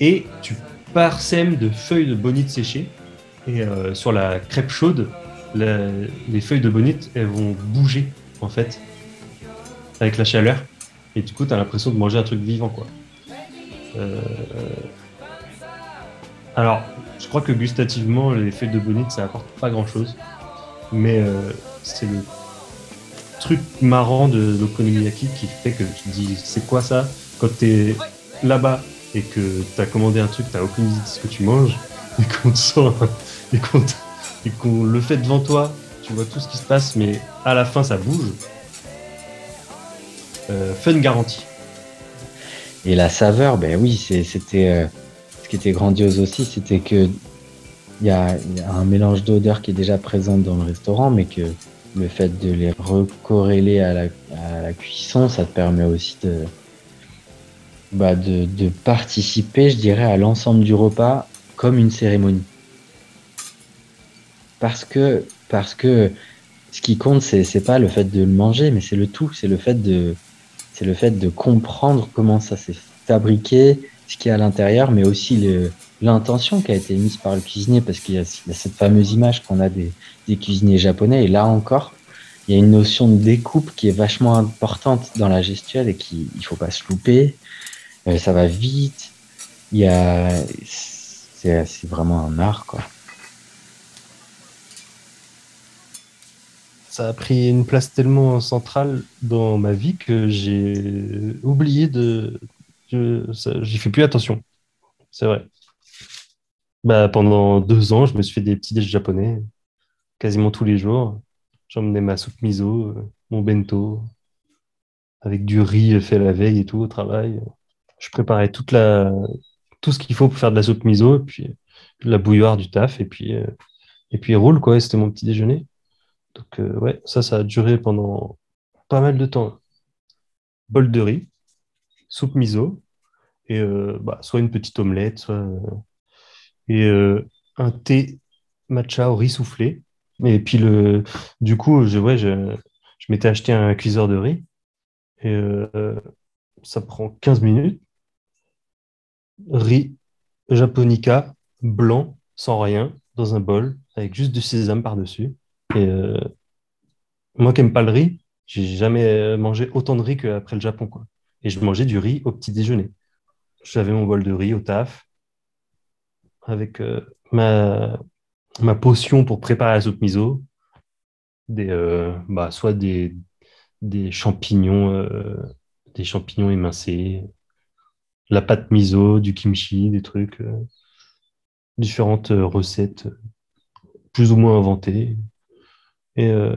et tu parsèmes de feuilles de bonite séchées, et euh, sur la crêpe chaude, les feuilles de bonite, elles vont bouger en fait, avec la chaleur, et du coup, tu as l'impression de manger un truc vivant quoi. Euh, Alors, je crois que gustativement, les feuilles de bonite, ça apporte pas grand chose. Mais euh, c'est le truc marrant de l'okonomiyaki qui fait que tu te dis, c'est quoi ça? Quand t'es là-bas et que t'as commandé un truc, t'as aucune idée de ce que tu manges, et qu'on te sort, et qu'on te- et qu'on le fait devant toi, tu vois tout ce qui se passe, mais à la fin, ça bouge. Euh, fun garantie. Et la saveur, ben oui, c'était. euh, ce qui était grandiose aussi, c'était que il y a, un mélange d'odeurs qui est déjà présent dans le restaurant, mais que le fait de les recorréler à la, cuisson, ça te permet aussi de, bah de, de participer, je dirais, à l'ensemble du repas comme une cérémonie. Parce que, parce que ce qui compte, c'est pas le fait de le manger, mais c'est le tout, c'est le fait de, c'est le fait de comprendre comment ça s'est fabriqué, ce qu'il y a à l'intérieur, mais aussi l'intention qui a été mise par le cuisinier, parce qu'il y, a cette fameuse image qu'on a des, des cuisiniers japonais, et là encore, il y a une notion de découpe qui est vachement importante dans la gestuelle et qui il faut pas se louper. Euh, ça va vite. Il y a, c'est vraiment un art quoi. Ça a pris une place tellement centrale dans ma vie que j'ai oublié de. J'y fais plus attention. C'est vrai. Bah, pendant deux ans, je me suis fait des petits déj japonais quasiment tous les jours. J'emmenais ma soupe miso, mon bento, avec du riz fait la veille et tout au travail. Je préparais toute la, tout ce qu'il faut pour faire de la soupe miso, et puis la bouilloire du taf, et puis, euh, et puis roule, quoi. C'était mon petit déjeuner. Donc, euh, ouais, ça, ça a duré pendant pas mal de temps. Bol de riz, soupe miso, et euh, bah, soit une petite omelette, soit. euh, et un thé matcha au riz soufflé. Et puis, le, du coup, je, ouais, je, je m'étais acheté un cuiseur de riz, et ça prend 15 minutes. Riz japonica blanc, sans rien, dans un bol, avec juste du sésame par-dessus. Et euh, moi qui n'aime pas le riz, j'ai jamais mangé autant de riz qu'après le Japon, quoi. Et je mangeais du riz au petit déjeuner. J'avais mon bol de riz au taf, avec euh, ma, potion pour préparer la soupe miso, des, euh, bah, soit des, des champignons, des champignons émincés, la pâte miso, du kimchi, des trucs, différentes recettes plus ou moins inventées. Et, euh,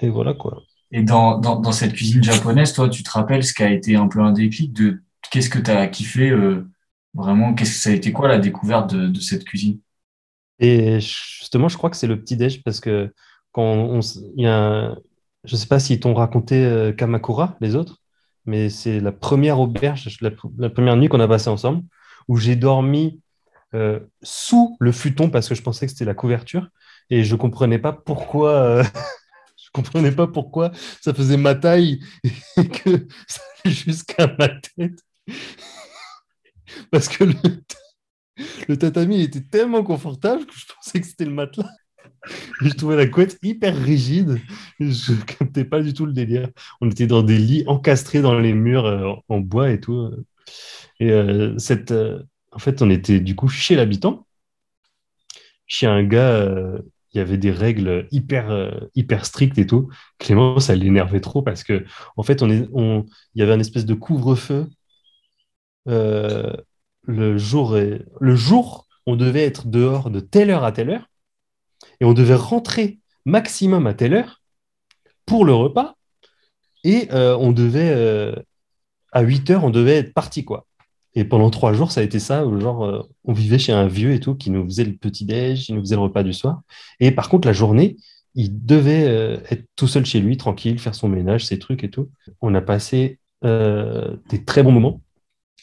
et voilà quoi. Et dans, dans, dans cette cuisine japonaise, toi, tu te rappelles ce qui a été un peu un déclic de qu'est-ce que tu as kiffé euh, vraiment, qu'est-ce que ça a été quoi la découverte de, de cette cuisine? Et justement, je crois que c'est le petit-déj parce que quand on, y a un- je sais pas s'ils t'ont raconté euh, Kamakura, les autres, mais c'est la première auberge, la, pr- la première nuit qu'on a passée ensemble, où j'ai dormi euh, sous le futon parce que je pensais que c'était la couverture et je comprenais pas pourquoi, euh, je comprenais pas pourquoi ça faisait ma taille et que ça allait jusqu'à ma tête. Parce que le, tatami était tellement confortable que je pensais que c'était le matelas. Je trouvais la couette hyper rigide. Je captais pas du tout le délire. On était dans des lits encastrés dans les murs euh, en bois et tout. Et euh, cette, en fait, on était du coup chez l'habitant. Chez un gars, il y avait des règles hyper, euh, hyper strictes et tout. Clément, ça l'énervait trop parce que, en fait, on est, on, il y avait un espèce de couvre-feu euh, le jour, le jour, on devait être dehors de telle heure à telle heure et on devait rentrer maximum à telle heure pour le repas et euh, on devait, à 8 heures, on devait être parti quoi. Et pendant trois jours, ça a été ça, genre, euh, on vivait chez un vieux et tout, qui nous faisait le petit-déj, il nous faisait le repas du soir. Et par contre, la journée, il devait euh, être tout seul chez lui, tranquille, faire son ménage, ses trucs et tout. On a passé euh, des très bons moments.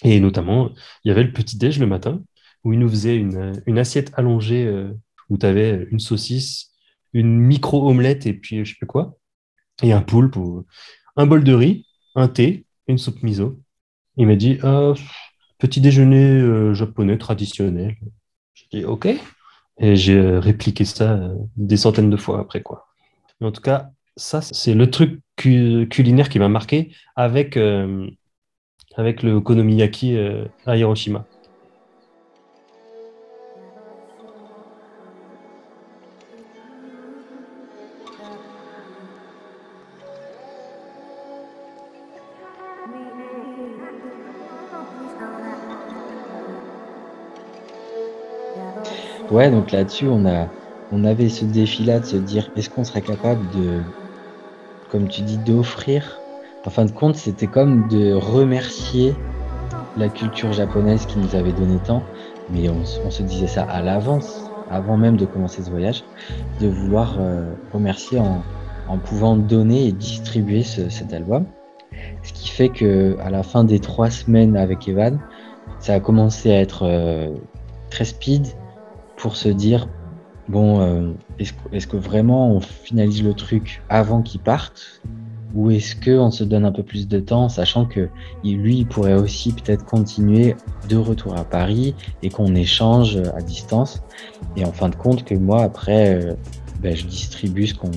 Et notamment, il y avait le petit-déj le matin, où il nous faisait une, une assiette allongée où tu avais une saucisse, une micro-omelette et puis je sais pas quoi, et un poulpe, ou un bol de riz, un thé, une soupe miso. Il m'a dit Ah, petit déjeuner euh, japonais traditionnel. J'ai dit ok. Et j'ai répliqué ça euh, des centaines de fois après quoi. En tout cas, ça c'est le truc cu- culinaire qui m'a marqué avec euh, avec le okonomiyaki à Hiroshima. Ouais, donc là-dessus, on avait ce défi-là de se dire, est-ce qu'on serait capable de, comme tu dis, d'offrir. En fin de compte, c'était comme de remercier la culture japonaise qui nous avait donné tant, mais on, se disait ça à l'avance, avant même de commencer ce voyage, de vouloir euh, remercier en, pouvant donner et distribuer ce- cet album. Ce qui fait que à la fin des trois semaines avec Evan, ça a commencé à être euh, très speed pour se dire bon, euh, est-ce que, vraiment on finalise le truc avant qu'il parte ou est-ce qu'on se donne un peu plus de temps, sachant que lui, il pourrait aussi peut-être continuer de retour à Paris et qu'on échange à distance. Et en fin de compte, que moi, après, euh, ben, je distribue ce qu'on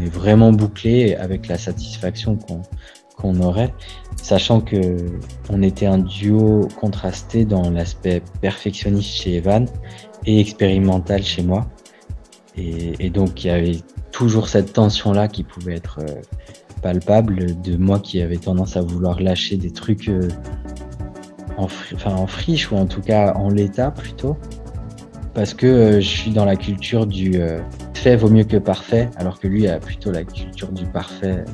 est vraiment bouclé avec la satisfaction qu'on qu'on aurait, sachant que on était un duo contrasté dans l'aspect perfectionniste chez Evan et expérimental chez moi. Et, donc il y avait toujours cette tension-là qui pouvait être euh, palpable de moi qui avait tendance à vouloir lâcher des trucs euh, en, en friche ou en tout cas en l'état plutôt. Parce que euh, je suis dans la culture du fait vaut mieux que parfait, alors que lui a plutôt la culture du parfait.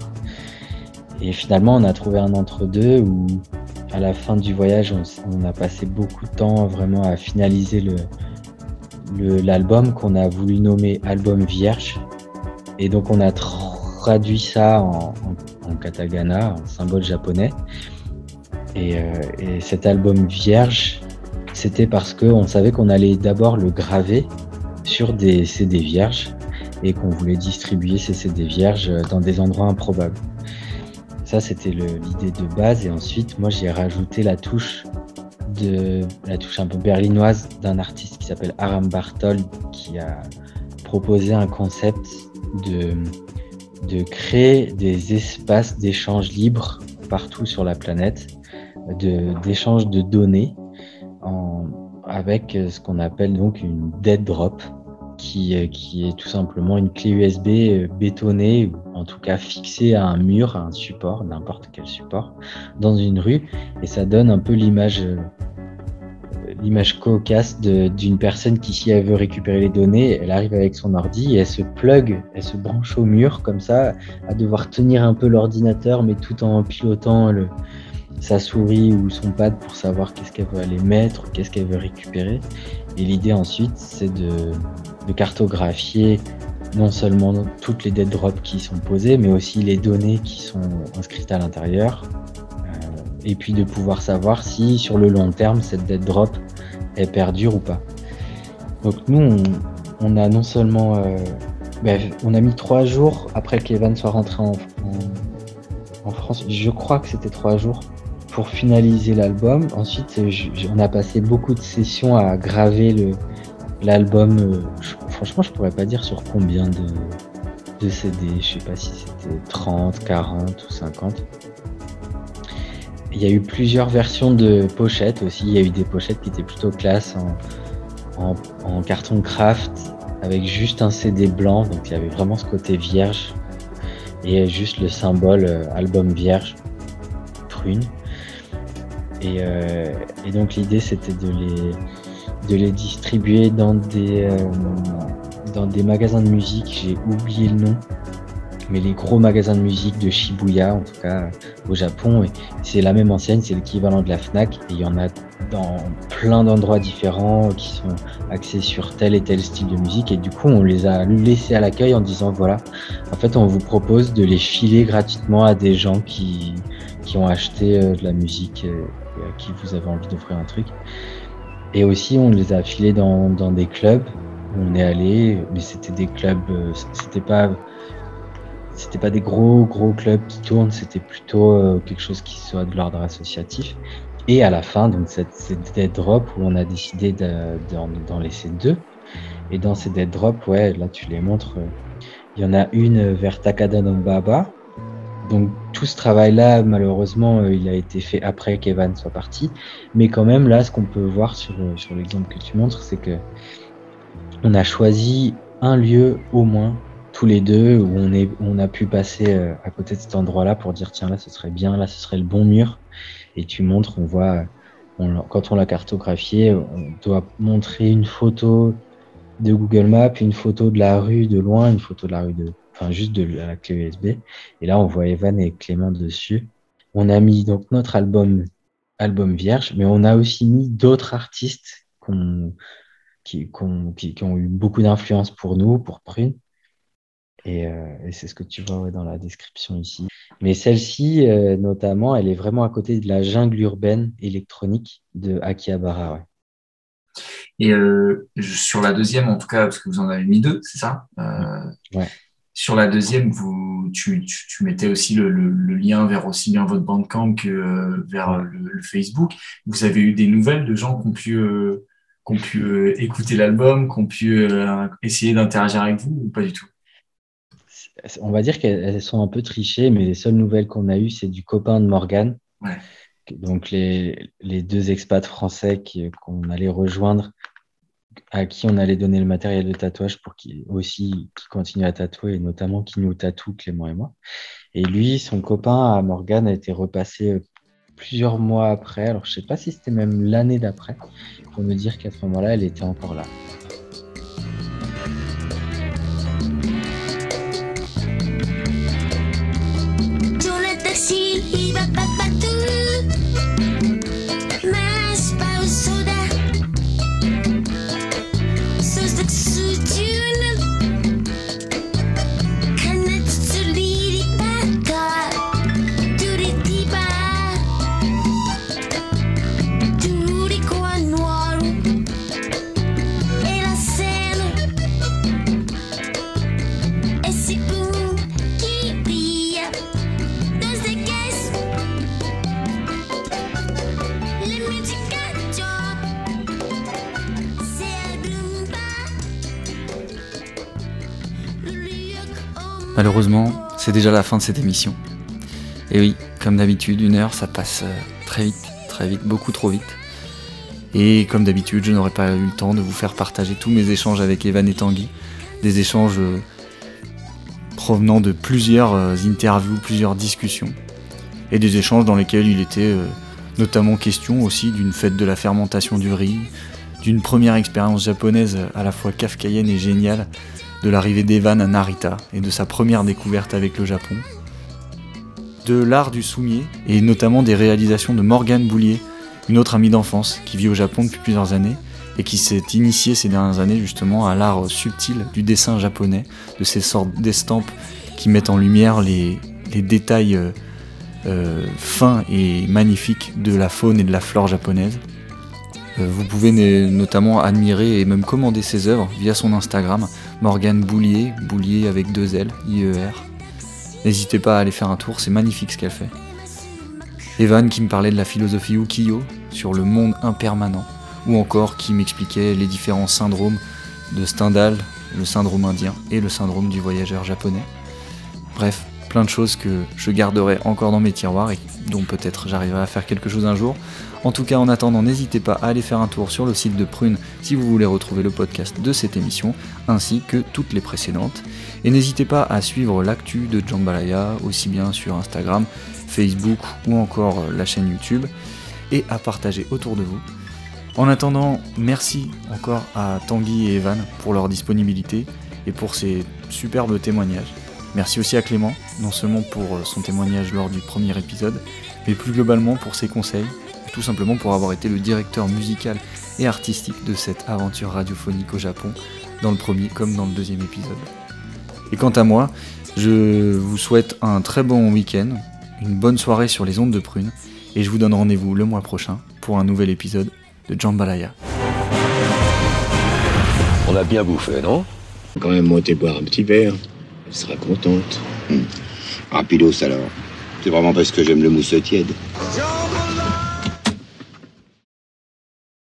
Et finalement, on a trouvé un entre-deux où, à la fin du voyage, on, a passé beaucoup de temps vraiment à finaliser le- l'album qu'on a voulu nommer Album Vierge. Et donc, on a traduit ça en, en, en katakana, en symbole japonais. Et, euh, et cet album Vierge, c'était parce qu'on savait qu'on allait d'abord le graver sur des CD vierges et qu'on voulait distribuer ces CD vierges dans des endroits improbables. Ça, c'était l'idée de base. Et ensuite, moi, j'ai rajouté la touche de la touche un peu berlinoise d'un artiste qui s'appelle Aram Barthold qui a proposé un concept de, créer des espaces d'échange libres partout sur la planète, d'échange de, données avec euh, ce qu'on appelle donc une dead drop, qui, euh, qui est tout simplement une clé USB euh, bétonnée, ou en tout cas fixée à un mur, à un support, n'importe quel support, dans une rue, et ça donne un peu l'image euh, l'image cocasse d'une personne qui, si elle veut récupérer les données, elle arrive avec son ordi et elle se plug, elle se branche au mur comme ça, à devoir tenir un peu l'ordinateur, mais tout en pilotant sa souris ou son pad pour savoir qu'est-ce qu'elle veut aller mettre ou qu'est-ce qu'elle veut récupérer. Et l'idée ensuite, c'est de, cartographier non seulement toutes les dead drops qui sont posées, mais aussi les données qui sont inscrites à l'intérieur. Euh, et puis de pouvoir savoir si sur le long terme, cette dead drop, elle perdure ou pas. Donc nous, on, a non seulement... euh, ben, on a mis trois jours après qu'Evan soit rentré en, en- en France. Je crois que c'était trois jours pour finaliser l'album. Ensuite, euh, on a passé beaucoup de sessions à graver le l'album. euh, franchement, je pourrais pas dire sur combien de, de CD. Je sais pas si c'était 30, 40 ou 50. Il y a eu plusieurs versions de pochettes aussi. Il y a eu des pochettes qui étaient plutôt classe en, en, en carton craft avec juste un CD blanc. Donc il y avait vraiment ce côté vierge et juste le symbole euh, album vierge prune. Et, euh, et donc l'idée c'était de les, de les distribuer dans des, euh, dans des magasins de musique. J'ai oublié le nom, mais les gros magasins de musique de Shibuya, en tout cas au Japon. C'est la même enseigne, c'est l'équivalent de la Fnac. Et il y en a dans plein d'endroits différents qui sont axés sur tel et tel style de musique. Et du coup, on les a laissés à l'accueil en disant voilà, en fait, on vous propose de les filer gratuitement à des gens qui, qui ont acheté euh, de la musique euh, et à qui vous avez envie d'offrir un truc. Et aussi, on les a filés dans, dans des clubs où on est allé, mais c'était des clubs, euh, c'était pas, c'était pas des gros gros clubs qui tournent, c'était plutôt euh, quelque chose qui soit de l'ordre associatif. Et à la fin, donc cette, dead drop où on a décidé de- d'en d'en laisser deux. Et dans ces dead drop, ouais, là tu les montres. euh, Il y en a une vers Takada no Baba. Donc tout ce travail-là, malheureusement, euh, il a été fait après qu'Evan soit parti. Mais quand même, là, ce qu'on peut voir sur, euh, sur l'exemple que tu montres, c'est que on a choisi un lieu au moins tous les deux où on, a pu passer euh, à côté de cet endroit-là pour dire tiens là ce serait bien, là ce serait le bon mur. Et tu montres, on voit, quand on l'a cartographié, on doit montrer une photo de Google Maps, une photo de la rue de loin, une photo de la rue de, enfin juste de la clé USB. Et là on voit Evan et Clément dessus. On a mis donc notre album, album vierge, mais on a aussi mis d'autres artistes qui, qu'on- qui, qui ont eu beaucoup d'influence pour nous, pour Prune. Et, euh, et c'est ce que tu vois ouais, dans la description ici. Mais celle-ci, euh, notamment, elle est vraiment à côté de la jungle urbaine électronique de Akihabara. Ouais. Et euh, sur la deuxième, en tout cas, parce que vous en avez mis deux, c'est ça? Euh, Ouais. Sur la deuxième, vous, tu, tu, tu mettais aussi le, le, le lien vers aussi bien votre Bandcamp que euh, vers le, le Facebook. Vous avez eu des nouvelles de gens qui ont pu, euh, qui ont pu euh, écouter l'album, qui ont pu essayer d'interagir avec vous ou pas du tout? On va dire qu'elles elles sont un peu trichées, mais les seules nouvelles qu'on a eues, c'est du copain de Morgan. Ouais. Donc les, les deux expats français qu'on allait rejoindre, à qui on allait donner le matériel de tatouage pour qu'il aussi qu'il continue à tatouer et notamment qu'il nous tatoue Clément et moi. Et lui, son copain à Morgan a été repassé euh, plusieurs mois après. Alors je sais pas si c'était même l'année d'après pour nous dire qu'à ce moment-là, elle était encore là. Malheureusement, c'est déjà la fin de cette émission. Et oui, comme d'habitude, une heure, ça passe euh, très vite, très vite, beaucoup trop vite. Et comme d'habitude, je n'aurais pas eu le temps de vous faire partager tous mes échanges avec Evan et Tanguy. Des échanges euh, provenant de plusieurs euh, interviews, plusieurs discussions. Et des échanges dans lesquels il était notamment question aussi d'une fête de la fermentation du riz, d'une première expérience japonaise à la fois kafkaïenne et géniale, de l'arrivée d'Evan à Narita et de sa première découverte avec le Japon, de l'art du soumier et notamment des réalisations de Morgane Boulier, une autre amie d'enfance qui vit au Japon depuis plusieurs années et qui s'est initiée ces dernières années justement à l'art subtil du dessin japonais, de ces sortes d'estampes qui mettent en lumière les, détails euh, euh, fins et magnifiques de la faune et de la flore japonaise. Euh, vous pouvez notamment admirer et même commander ses œuvres via son Instagram, Morgane Boulier, Boulier avec deux L, I-E-R. N'hésitez pas à aller faire un tour, c'est magnifique ce qu'elle fait. Evan qui me parlait de la philosophie Ukiyo sur le monde impermanent, ou encore qui m'expliquait les différents syndromes de Stendhal, le syndrome indien et le syndrome du voyageur japonais. Bref, plein de choses que je garderai encore dans mes tiroirs et dont peut-être j'arriverai à faire quelque chose un jour. En tout cas, en attendant, n'hésitez pas à aller faire un tour sur le site de Prune si vous voulez retrouver le podcast de cette émission, ainsi que toutes les précédentes. Et n'hésitez pas à suivre l'actu de Jambalaya, aussi bien sur Instagram, Facebook ou encore la chaîne YouTube, et à partager autour de vous. En attendant, merci encore à Tanguy et Evan pour leur disponibilité et pour ces superbes témoignages. Merci aussi à Clément, non seulement pour son témoignage lors du premier épisode, mais plus globalement pour ses conseils, tout simplement pour avoir été le directeur musical et artistique de cette aventure radiophonique au Japon, dans le premier comme dans le deuxième épisode. Et quant à moi, je vous souhaite un très bon week-end, une bonne soirée sur les ondes de prune, et je vous donne rendez-vous le mois prochain pour un nouvel épisode de Jambalaya. On a bien bouffé, non? Quand même monter boire un petit verre. Elle sera contente. Hum. Rapidos alors. C'est vraiment parce que j'aime le mousse tiède. Jambalaya